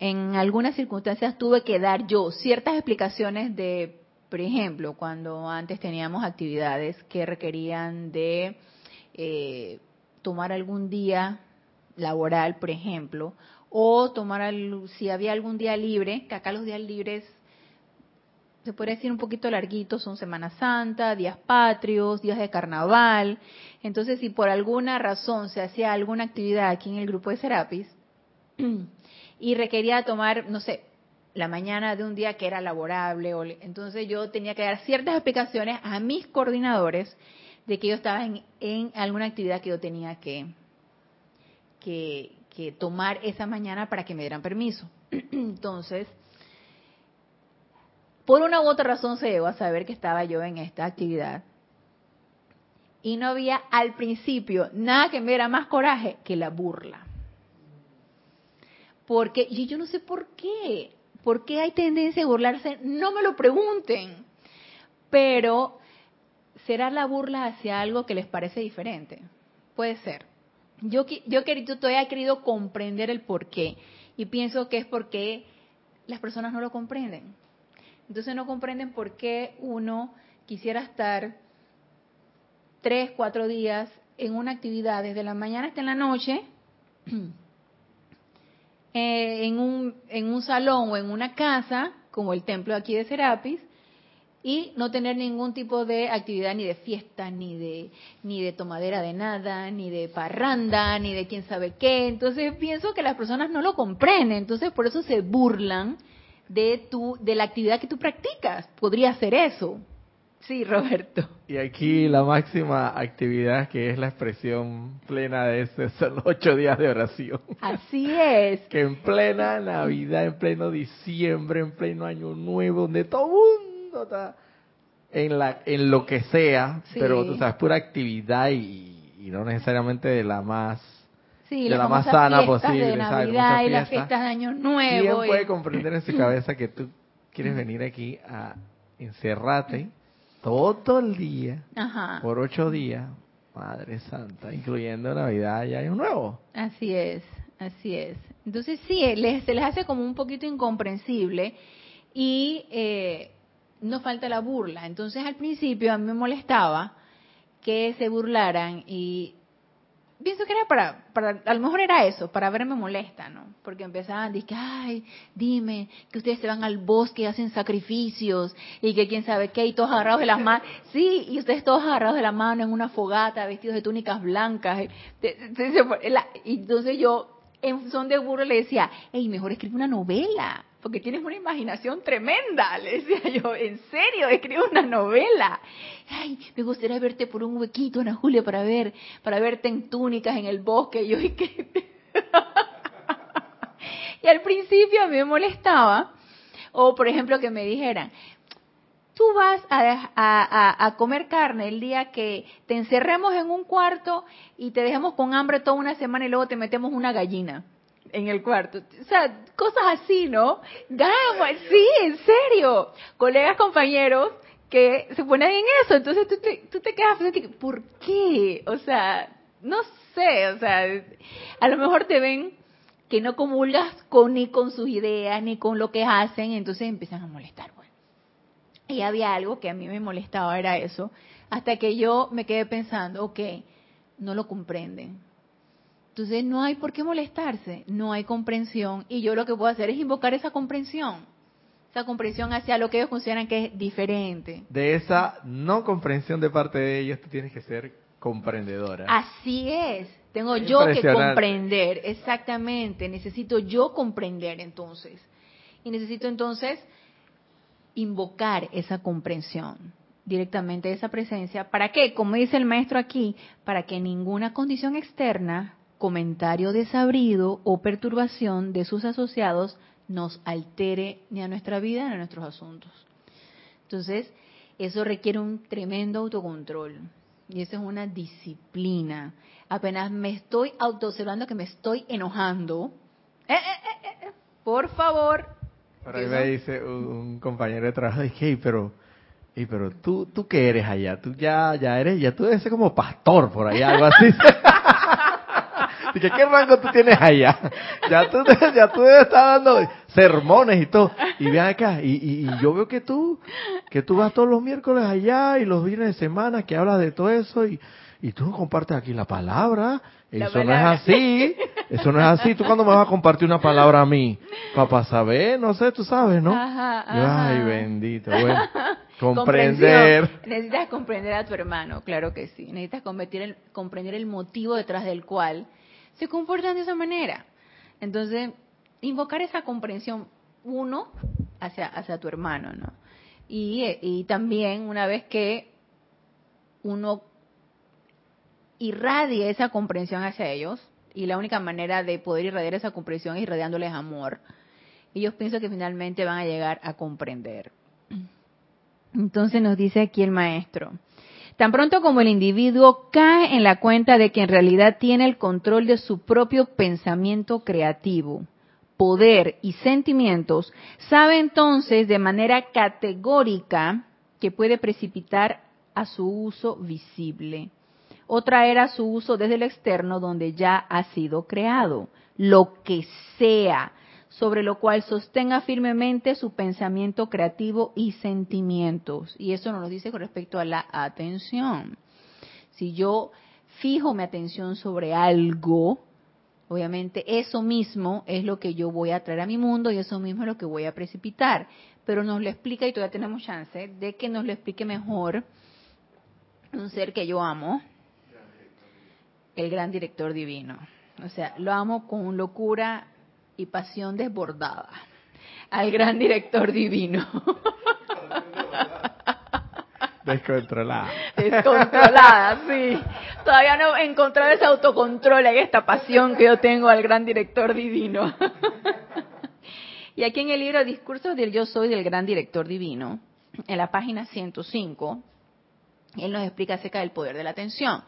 en algunas circunstancias tuve que dar yo ciertas explicaciones de, por ejemplo, cuando antes teníamos actividades que requerían de eh, tomar algún día laboral, por ejemplo, o tomar, si había algún día libre, que acá los días libres se podría decir un poquito larguitos, son Semana Santa, días patrios, días de carnaval. Entonces, si por alguna razón se hacía alguna actividad aquí en el grupo de Serapis y requería tomar, no sé, la mañana de un día que era laborable, entonces yo tenía que dar ciertas explicaciones a mis coordinadores de que yo estaba en, alguna actividad que yo tenía que, que, que tomar esa mañana para que me dieran permiso. entonces, por una u otra razón se llegó a saber que estaba yo en esta actividad. Y no había al principio nada que me diera más coraje que la burla. Porque, y yo no sé por qué, por qué hay tendencia a burlarse, no me lo pregunten. Pero, ¿será la burla hacia algo que les parece diferente? Puede ser. Yo, yo, yo todavía he querido comprender el por qué. Y pienso que es porque las personas no lo comprenden. Entonces no comprenden por qué uno quisiera estar tres, cuatro días en una actividad desde la mañana hasta la noche, eh, en, un, en un salón o en una casa, como el templo aquí de Serapis, y no tener ningún tipo de actividad ni de fiesta, ni de, ni de tomadera de nada, ni de parranda, ni de quién sabe qué. Entonces pienso que las personas no lo comprenden, entonces por eso se burlan de tu de la actividad que tú practicas. Podría ser eso. Sí, Roberto. Y aquí la máxima actividad que es la expresión plena de ese son ocho días de oración. Así es. que en plena Navidad, en pleno diciembre, en pleno Año Nuevo, donde todo mundo está en la en lo que sea, pero tú sabes, pura actividad y, y no necesariamente de la más Sí, de la más sana posible. De Navidad y las fiestas de Año Nuevo. ¿Quién puede comprender en su cabeza que tú quieres venir aquí a encerrarte todo el día, por ocho días, Madre Santa, incluyendo Navidad y Año Nuevo? Así es, así es. Entonces sí, les, se les hace como un poquito incomprensible y eh, no falta la burla. Entonces al principio a mí me molestaba que se burlaran y pienso que era para, para, a lo mejor era eso, para verme molesta, ¿no? Porque empezaban, dije, ay, dime, que ustedes se van al bosque y hacen sacrificios, y que quién sabe qué, y todos agarrados de las manos, sí, y ustedes todos agarrados de la mano en una fogata, vestidos de túnicas blancas, y entonces yo, en son de burro, le decía, hey, mejor escribe una novela, porque tienes una imaginación tremenda, le decía yo, en serio, escribe una novela. Ay, me gustaría verte por un huequito, Ana Julia, para ver, para verte en túnicas en el bosque. Y yo, ¿y qué? y al principio a mí me molestaba, o por ejemplo que me dijeran, tú vas a, a, a, comer carne el día que te encerremos en un cuarto y te dejemos con hambre toda una semana y luego te metemos una gallina en el cuarto. O sea, cosas así, ¿no? Gama, sí, en serio. Colegas, compañeros que se ponen en eso. Entonces tú te, tú te quedas pensando, ¿por qué? O sea, no sé, o sea, a lo mejor te ven que no comulgas con ni con sus ideas ni con lo que hacen, entonces empiezan a molestar. Y había algo que a mí me molestaba, era eso, hasta que yo me quedé pensando, ok, no lo comprenden entonces no hay por qué molestarse, no hay comprensión y yo lo que puedo hacer es invocar esa comprensión, esa comprensión hacia lo que ellos consideran que es diferente. De esa no comprensión de parte de ellos, tú tienes que ser comprendedora. Así es, tengo yo que comprender, exactamente, necesito yo comprender entonces. Y necesito entonces invocar esa comprensión directamente de esa presencia. ¿Para qué? Como dice el maestro aquí, para que ninguna condición externa comentario desabrido o perturbación de sus asociados nos altere ni a nuestra vida ni a nuestros asuntos. Entonces, eso requiere un tremendo autocontrol. Y eso es una disciplina. Apenas me estoy autoobservando que me estoy enojando. Eh, eh, eh, por favor. Por ahí me dice un, compañero de trabajo, hey, pero Y pero tú, tú qué eres allá, tú ya, ya eres, ya tú debes ser como pastor por allá, algo así. Dije, ¿qué rango tú tienes allá? Ya tú, ya tú debes estar dando sermones y todo. Y ven acá, y, y, y, yo veo que tú, que tú vas todos los miércoles allá y los fines de semana que hablas de todo eso y, y tú no compartes aquí la palabra. La eso no es así. Eso no es así. ¿Tú cuándo me vas a compartir una palabra a mí? Para saber, no sé, tú sabes, ¿no? Ajá, ajá. ay, bendito. Bueno, comprender. Comprensión. Necesitas comprender a tu hermano, claro que sí. Necesitas comprender el, comprender el motivo detrás del cual se comportan de esa manera. Entonces, invocar esa comprensión, uno, hacia, hacia tu hermano, ¿no? Y, eh, y también una vez que uno irradie esa comprensión hacia ellos, y la única manera de poder irradiar esa comprensión es irradiándoles amor, ellos pienso que finalmente van a llegar a comprender. Entonces nos dice aquí el maestro, tan pronto como el individuo cae en la cuenta de que en realidad tiene el control de su propio pensamiento creativo, poder y sentimientos, sabe entonces de manera categórica que puede precipitar a su uso visible o traer a su uso desde el externo donde ya ha sido creado, lo que sea, sobre lo cual sostenga firmemente su pensamiento creativo y sentimientos. Y eso nos lo dice con respecto a la atención. Si yo fijo mi atención sobre algo, obviamente eso mismo es lo que yo voy a traer a mi mundo y eso mismo es lo que voy a precipitar. Pero nos lo explica y todavía tenemos chance de que nos lo explique mejor un ser que yo amo, el gran director divino. O sea, lo amo con locura y pasión desbordada. Al gran director divino. Descontrolada. Descontrolada, sí. Todavía no he encontrado ese autocontrol en esta pasión que yo tengo al gran director divino. Y aquí en el libro Discursos del Yo Soy del Gran Director Divino, en la página 105, él nos explica acerca del poder de la atención.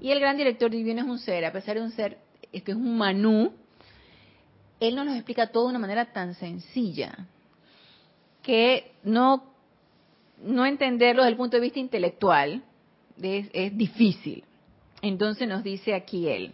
Y el gran director divino es un ser, a pesar de un ser que es un manú, él nos lo explica todo de una manera tan sencilla que no, no entenderlo desde el punto de vista intelectual es, es difícil. Entonces nos dice aquí él,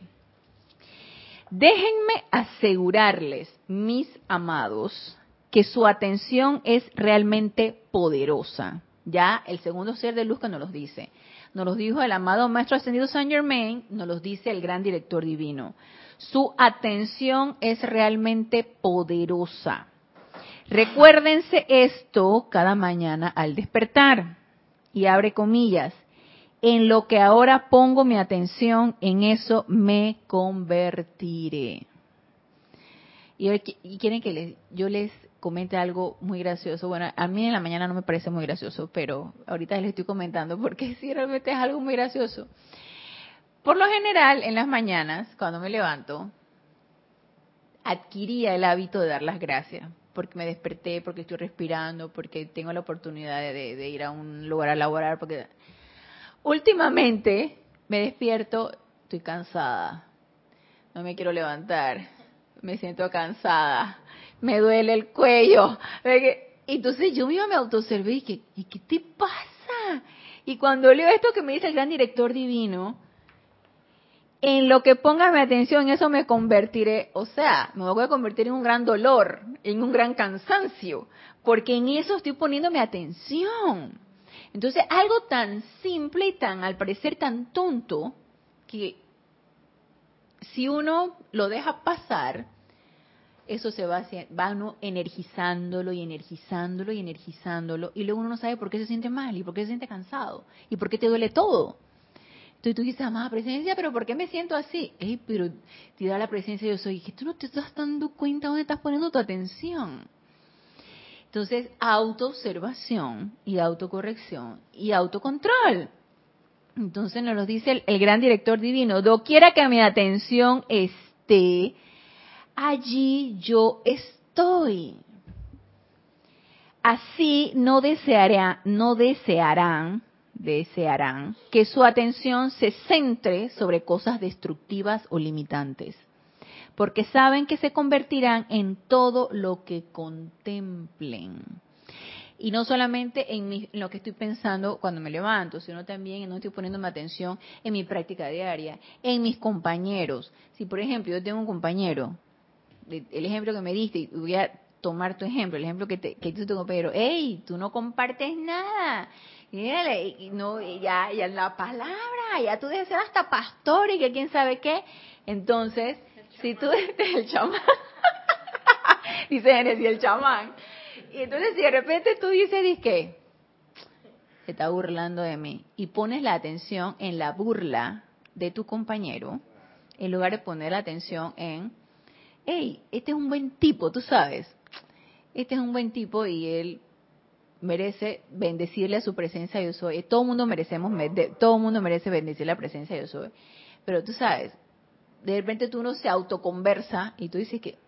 déjenme asegurarles, mis amados, que su atención es realmente poderosa. Ya el segundo ser de luz que nos los dice. Nos los dijo el amado Maestro Ascendido Saint Germain, nos los dice el gran director divino. Su atención es realmente poderosa. Recuérdense esto cada mañana al despertar. Y abre comillas. En lo que ahora pongo mi atención, en eso me convertiré. Y quieren que les, yo les comente algo muy gracioso. Bueno, a mí en la mañana no me parece muy gracioso, pero ahorita les estoy comentando porque sí realmente es algo muy gracioso. Por lo general, en las mañanas, cuando me levanto, adquiría el hábito de dar las gracias, porque me desperté, porque estoy respirando, porque tengo la oportunidad de- de ir a un lugar a laborar, porque últimamente me despierto, estoy cansada, no me quiero levantar, me siento cansada, me duele el cuello. Entonces yo misma me autoobservé y que, ¿y qué te pasa? Y cuando leo esto que me dice el gran director divino, en lo que ponga mi atención, en eso me convertiré. O sea, me voy a convertir en un gran dolor, en un gran cansancio, porque en eso estoy poniendo mi atención. Entonces, algo tan simple y tan, al parecer, tan tonto, que si uno lo deja pasar, eso se va, va uno energizándolo y energizándolo y energizándolo, y luego uno no sabe por qué se siente mal y por qué se siente cansado y por qué te duele todo. Entonces tú dices, amada presencia, pero ¿por qué me siento así? Ey, pero te da la presencia yo soy, que tú no te estás dando cuenta dónde estás poniendo tu atención. Entonces, autoobservación y autocorrección y autocontrol. Entonces nos lo dice el, el gran director divino, doquiera que mi atención esté, allí yo estoy. Así no deseará, no desearán, desearán que su atención se centre sobre cosas destructivas o limitantes, porque saben que se convertirán en todo lo que contemplen. Y no solamente en, en lo que estoy pensando cuando me levanto, sino también en donde estoy poniéndome atención en mi práctica diaria, en mis compañeros. Si, por ejemplo, yo tengo un compañero, el ejemplo que me diste, y voy a tomar tu ejemplo, el ejemplo que, te, que hizo tu compañero, hey, tú no compartes nada. Y no, y ya, ya la palabra, ya tú debes ser hasta pastor y que quién sabe qué. Entonces, si tú eres el chamán, dice Genesis, el chamán. Y entonces si de repente tú dices, que se está burlando de mí, y pones la atención en la burla de tu compañero, en lugar de poner la atención en, hey, este es un buen tipo, tú sabes, este es un buen tipo y él merece bendecirle a su presencia yo soy. Todo mundo merecemos, todo el mundo merece bendecir la presencia yo soy. Pero tú sabes, de repente tú uno se autoconversa y tú dices que,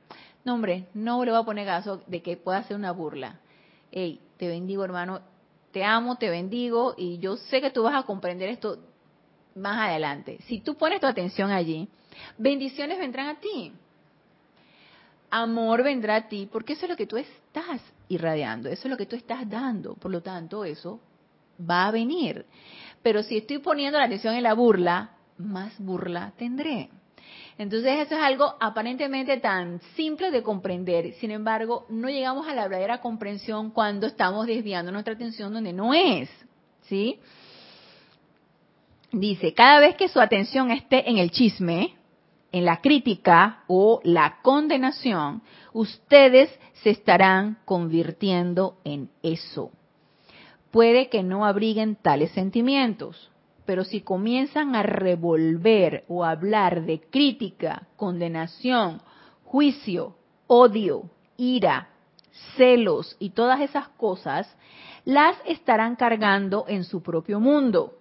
no hombre, no le voy a poner caso de que pueda hacer una burla. Hey, te bendigo hermano, te amo, te bendigo y yo sé que tú vas a comprender esto más adelante. Si tú pones tu atención allí, bendiciones vendrán a ti. Amor vendrá a ti porque eso es lo que tú estás irradiando, eso es lo que tú estás dando. Por lo tanto, eso va a venir. Pero si estoy poniendo la atención en la burla, más burla tendré. Entonces eso es algo aparentemente tan simple de comprender. Sin embargo, no llegamos a la verdadera comprensión cuando estamos desviando nuestra atención donde no es. ¿Sí? Dice, cada vez que su atención esté en el chisme, en la crítica o la condenación, ustedes se estarán convirtiendo en eso. Puede que no abriguen tales sentimientos, pero si comienzan a revolver o hablar de crítica, condenación, juicio, odio, ira, celos y todas esas cosas, las estarán cargando en su propio mundo,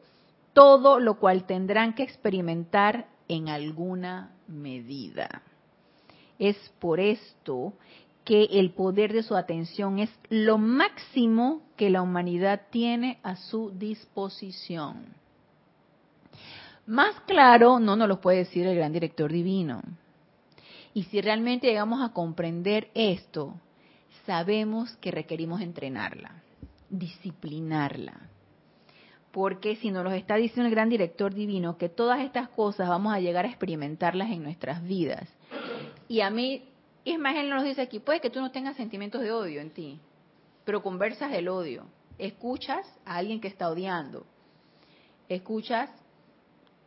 todo lo cual tendrán que experimentar en alguna medida. Es por esto que el poder de su atención es lo máximo que la humanidad tiene a su disposición. Más claro no nos lo puede decir el gran director divino. Y si realmente llegamos a comprender esto, sabemos que requerimos entrenarla, disciplinarla. Porque si nos lo está diciendo el gran director divino, que todas estas cosas vamos a llegar a experimentarlas en nuestras vidas. Y a mí, Ismael nos dice aquí, puede que tú no tengas sentimientos de odio en ti, pero conversas del odio. Escuchas a alguien que está odiando. Escuchas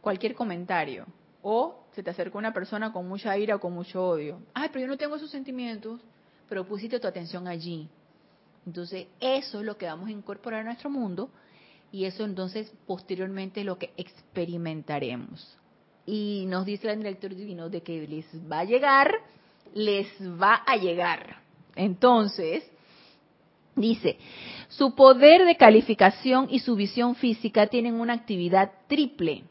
cualquier comentario. O se te acerca una persona con mucha ira o con mucho odio. Ay, pero yo no tengo esos sentimientos, pero pusiste tu atención allí. Entonces, eso es lo que vamos a incorporar a nuestro mundo y eso entonces posteriormente es lo que experimentaremos. Y nos dice el director divino de que les va a llegar, les va a llegar. Entonces, dice, su poder de calificación y su visión física tienen una actividad triple,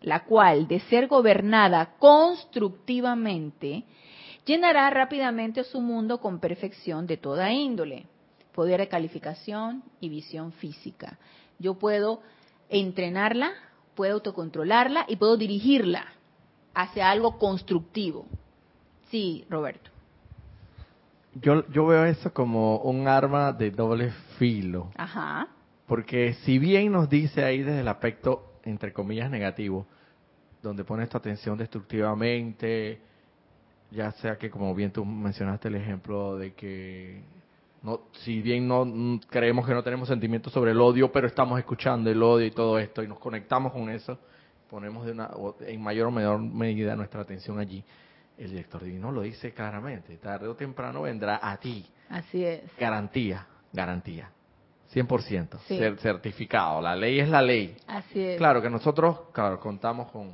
la cual, de ser gobernada constructivamente, llenará rápidamente su mundo con perfección de toda índole, poder de calificación y visión física. Yo puedo entrenarla, puedo autocontrolarla y puedo dirigirla hacia algo constructivo. Sí, Roberto. Yo, yo veo eso como un arma de doble filo. Ajá. Porque si bien nos dice ahí desde el aspecto, entre comillas, negativo, donde pones tu atención destructivamente, ya sea que como bien tú mencionaste el ejemplo de que no, si bien no mm, creemos que no tenemos sentimientos sobre el odio, pero estamos escuchando el odio y todo esto y nos conectamos con eso, ponemos de una, o en mayor o menor medida nuestra atención allí. El director divino lo dice claramente, tarde o temprano vendrá a ti. Así es. Garantía, garantía. 100%, Sí. cer- certificado. La ley es la ley. Así es. Claro que nosotros, claro, contamos con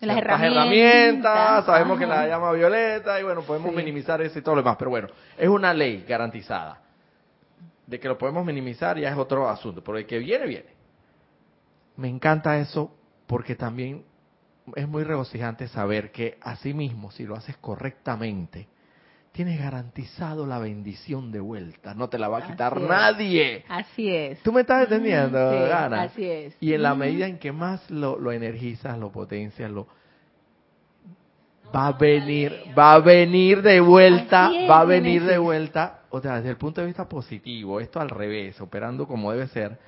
Las herramientas, sabemos que la llama violeta y bueno, podemos Sí. minimizar eso y todo lo demás, pero bueno, es una ley garantizada. De que lo podemos minimizar ya es otro asunto, pero el que viene, viene. Me encanta eso porque también es muy regocijante saber que así mismo, si lo haces correctamente, tienes garantizado la bendición de vuelta, no te la va a quitar Así nadie. Así es. ¿Tú me estás entendiendo, Sí, Ana? así es. Y en la medida en que más lo, lo energizas, lo potencias, lo va a venir, va a venir de vuelta, es, va a venir de vuelta o sea, desde el punto de vista positivo, esto al revés, operando como debe ser,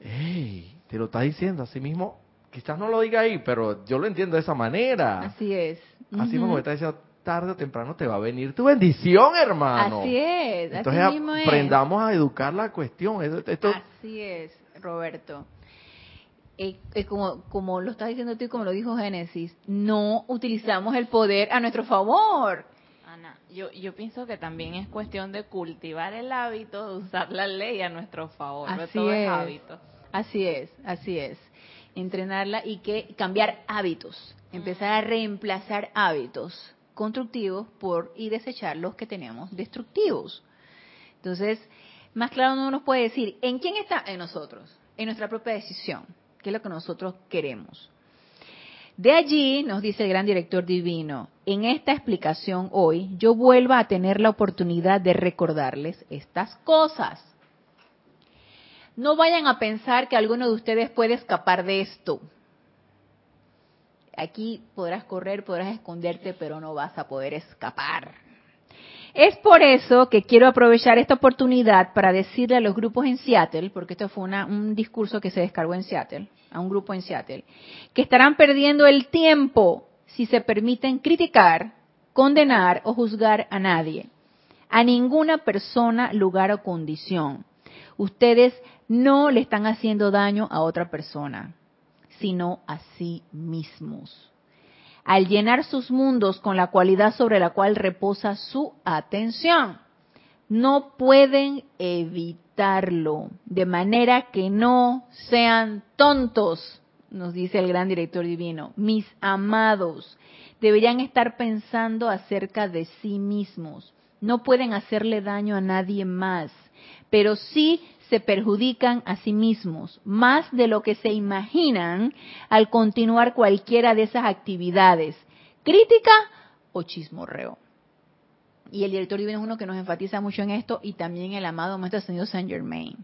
hey, te lo está diciendo así mismo, quizás no lo diga ahí, pero yo lo entiendo de esa manera. Así es. Así mismo me está diciendo, tarde o temprano te va a venir tu bendición, hermano. Así es. Entonces así mismo es. aprendamos a educar la cuestión. Esto, esto- Así es, Roberto. Eh, eh, como, como lo estás diciendo tú y como lo dijo Génesis, no utilizamos el poder a nuestro favor. Ana, yo, yo pienso que también es cuestión de cultivar el hábito de usar la ley a nuestro favor. Así todo es es. hábito. Así es, así es. Entrenarla y que cambiar hábitos, empezar a reemplazar hábitos constructivos por y desechar los que tenemos destructivos. Entonces, más claro no nos puede decir, ¿en quién está? En nosotros, en nuestra propia decisión, que es lo que nosotros queremos. De allí, nos dice el gran director divino, en esta explicación hoy, yo vuelvo a tener la oportunidad de recordarles estas cosas. No vayan a pensar que alguno de ustedes puede escapar de esto. Aquí podrás correr, podrás esconderte, pero no vas a poder escapar. Es por eso que quiero aprovechar esta oportunidad para decirle a los grupos en Seattle, porque esto fue una- un discurso que se descargó en Seattle, a un grupo en Seattle, que estarán perdiendo el tiempo si se permiten criticar, condenar o juzgar a nadie, a ninguna persona, lugar o condición. Ustedes no le están haciendo daño a otra persona, sino a sí mismos al llenar sus mundos con la cualidad sobre la cual reposa su atención. No pueden evitarlo, de manera que no sean tontos, nos dice el gran director divino. Mis amados, deberían estar pensando acerca de sí mismos. No pueden hacerle daño a nadie más, pero sí se perjudican a sí mismos, más de lo que se imaginan al continuar cualquiera de esas actividades, crítica o chismorreo. Y el director divino es uno que nos enfatiza mucho en esto y también el amado Maestro Señor Saint Germain.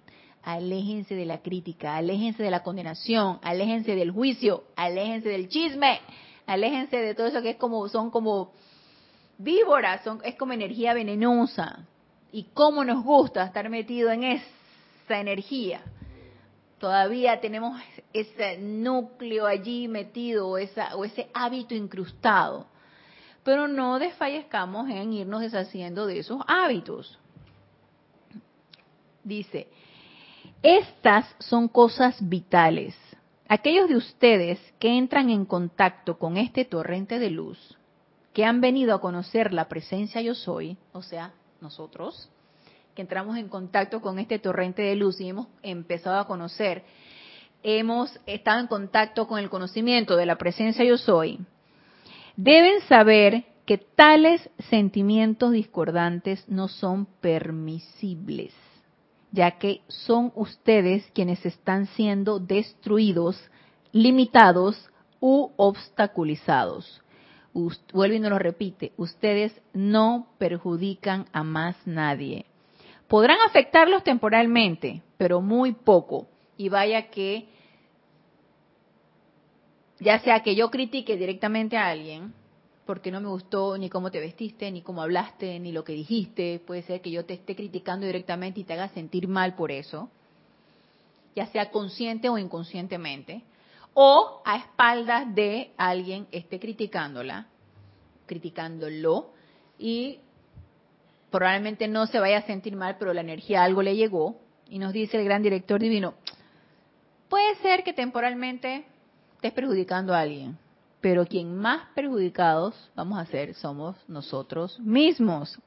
Aléjense de la crítica, aléjense de la condenación, aléjense del juicio, aléjense del chisme, aléjense de todo eso que es como, son como víboras, son, es como energía venenosa. Y cómo nos gusta estar metido en esa energía. Todavía tenemos ese núcleo allí metido o, esa, o ese hábito incrustado. Pero no desfallezcamos en irnos deshaciendo de esos hábitos. Dice, estas son cosas vitales. Aquellos de ustedes que entran en contacto con este torrente de luz, que han venido a conocer la presencia yo soy, o sea, nosotros, que entramos en contacto con este torrente de luz y hemos empezado a conocer, hemos estado en contacto con el conocimiento de la presencia yo soy, deben saber que tales sentimientos discordantes no son permisibles, ya que son ustedes quienes están siendo destruidos, limitados u obstaculizados. Vuelve y lo repite, ustedes no perjudican a más nadie. Podrán afectarlos temporalmente, pero muy poco. Y vaya que, ya sea que yo critique directamente a alguien, porque no me gustó ni cómo te vestiste, ni cómo hablaste, ni lo que dijiste, puede ser que yo te esté criticando directamente y te haga sentir mal por eso, ya sea consciente o inconscientemente, o a espaldas de alguien esté criticándola, criticándolo, y probablemente no se vaya a sentir mal, pero la energía algo le llegó, y nos dice el gran director divino, puede ser que temporalmente estés perjudicando a alguien, pero quien más perjudicados vamos a ser somos nosotros mismos.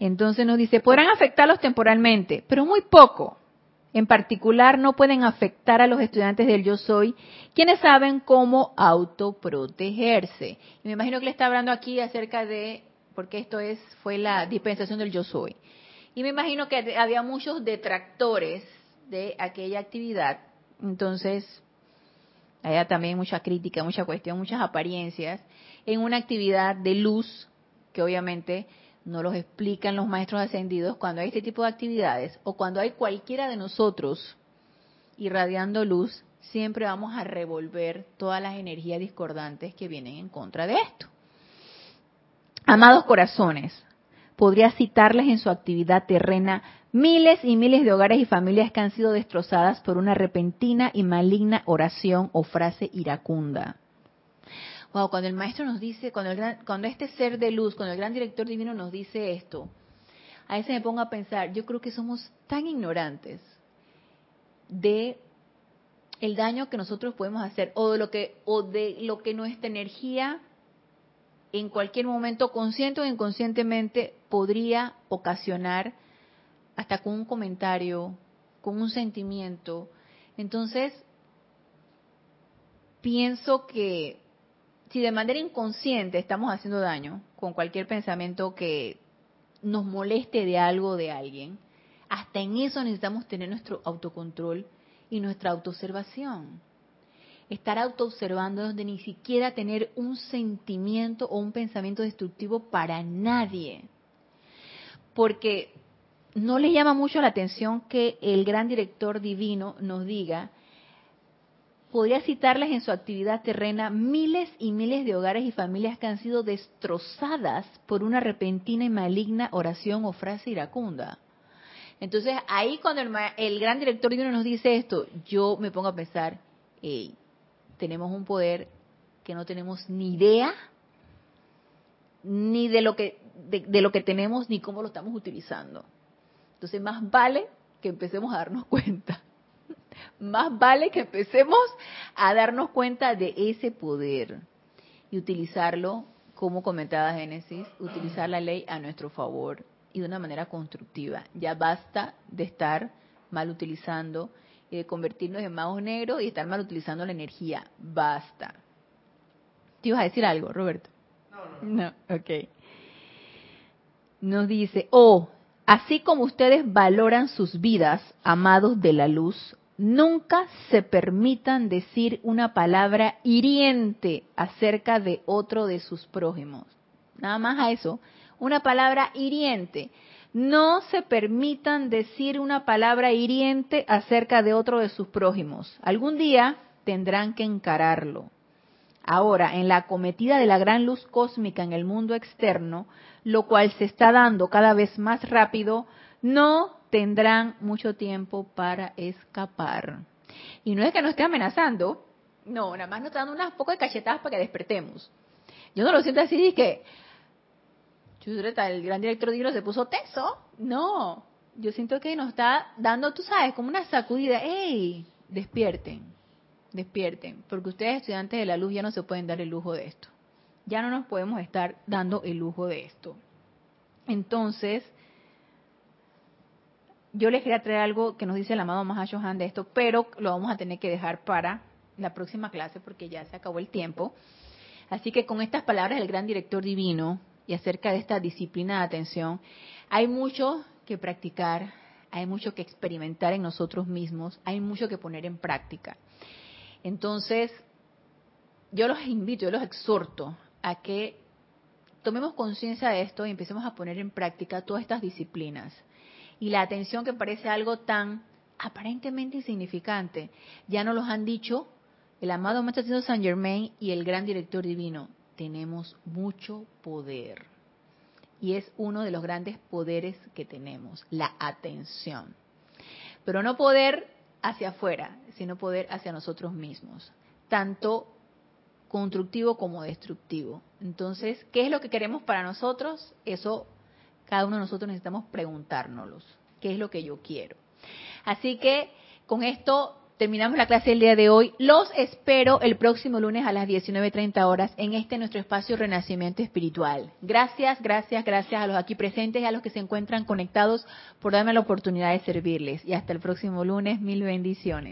Entonces nos dice, podrán afectarlos temporalmente, pero muy poco. En particular, no pueden afectar a los estudiantes del yo soy, quienes saben cómo autoprotegerse. Y me imagino que le está hablando aquí acerca de, porque esto es fue la dispensación del yo soy. Y me imagino que había muchos detractores de aquella actividad. Entonces, había también mucha crítica, mucha cuestión, muchas apariencias en una actividad de luz que obviamente no los explican los maestros ascendidos cuando hay este tipo de actividades o cuando hay cualquiera de nosotros irradiando luz, siempre vamos a revolver todas las energías discordantes que vienen en contra de esto. Amados corazones, podría citarles en su actividad terrena miles y miles de hogares y familias que han sido destrozadas por una repentina y maligna oración o frase iracunda. Cuando el maestro nos dice, cuando, cuando este ser de luz, cuando el gran director divino nos dice esto, a veces me pongo a pensar, yo creo que somos tan ignorantes de el daño que nosotros podemos hacer o de lo que o de lo que nuestra energía en cualquier momento consciente o inconscientemente podría ocasionar hasta con un comentario, con un sentimiento. Entonces, pienso que si de manera inconsciente estamos haciendo daño con cualquier pensamiento que nos moleste de algo de alguien, hasta en eso necesitamos tener nuestro autocontrol y nuestra autoobservación. Estar autoobservando donde ni siquiera tener un sentimiento o un pensamiento destructivo para nadie. Porque no le llama mucho la atención que el gran director divino nos diga, podría citarles en su actividad terrena miles y miles de hogares y familias que han sido destrozadas por una repentina y maligna oración o frase iracunda. Entonces ahí cuando el, gran director divino nos dice esto, yo me pongo a pensar, hey, tenemos un poder que no tenemos ni idea ni de lo que de lo que tenemos ni cómo lo estamos utilizando. Entonces más vale que empecemos a darnos cuenta. Más vale que empecemos a darnos cuenta de ese poder y utilizarlo, como comentaba Génesis, utilizar la ley a nuestro favor y de una manera constructiva. Ya basta de estar mal utilizando y de convertirnos en magos negros y estar mal utilizando la energía. Basta. ¿Te ibas a decir algo, Roberto? No, no. No, ok. Nos dice, oh, Así como ustedes valoran sus vidas, amados de la luz, nunca se permitan decir una palabra hiriente acerca de otro de sus prójimos. Nada más a eso, una palabra hiriente. No se permitan decir una palabra hiriente acerca de otro de sus prójimos. Algún día tendrán que encararlo. Ahora, en la acometida de la gran luz cósmica en el mundo externo, lo cual se está dando cada vez más rápido, no tendrán mucho tiempo para escapar. Y no es que nos esté amenazando, no, nada más nos está dando unas pocas cachetadas para que despertemos. Yo no lo siento así, de que el gran director de libros se puso teso. No, yo siento que nos está dando, tú sabes, como una sacudida. ¡Ey! Despierten, despierten, porque ustedes estudiantes de la luz ya no se pueden dar el lujo de esto ya no nos podemos estar dando el lujo de esto. Entonces, yo les quería traer algo que nos dice el amado Mahashohan de esto, pero lo vamos a tener que dejar para la próxima clase porque ya se acabó el tiempo. Así que con estas palabras del gran director divino y acerca de esta disciplina de atención, hay mucho que practicar, hay mucho que experimentar en nosotros mismos, hay mucho que poner en práctica. Entonces, yo los invito, yo los exhorto a que tomemos conciencia de esto y empecemos a poner en práctica todas estas disciplinas. Y la atención que parece algo tan aparentemente insignificante, ya nos los han dicho el amado Maestro San Germain y el gran director divino. Tenemos mucho poder. Y es uno de los grandes poderes que tenemos, la atención. Pero no poder hacia afuera, sino poder hacia nosotros mismos. Tanto constructivo como destructivo. Entonces, ¿qué es lo que queremos para nosotros? Eso cada uno de nosotros necesitamos preguntárnoslo. ¿Qué es lo que yo quiero? Así que con esto terminamos la clase del día de hoy. Los espero el próximo lunes a las 19.30 horas en este nuestro espacio Renacimiento Espiritual. Gracias, gracias, gracias a los aquí presentes y a los que se encuentran conectados por darme la oportunidad de servirles. Y hasta el próximo lunes, mil bendiciones.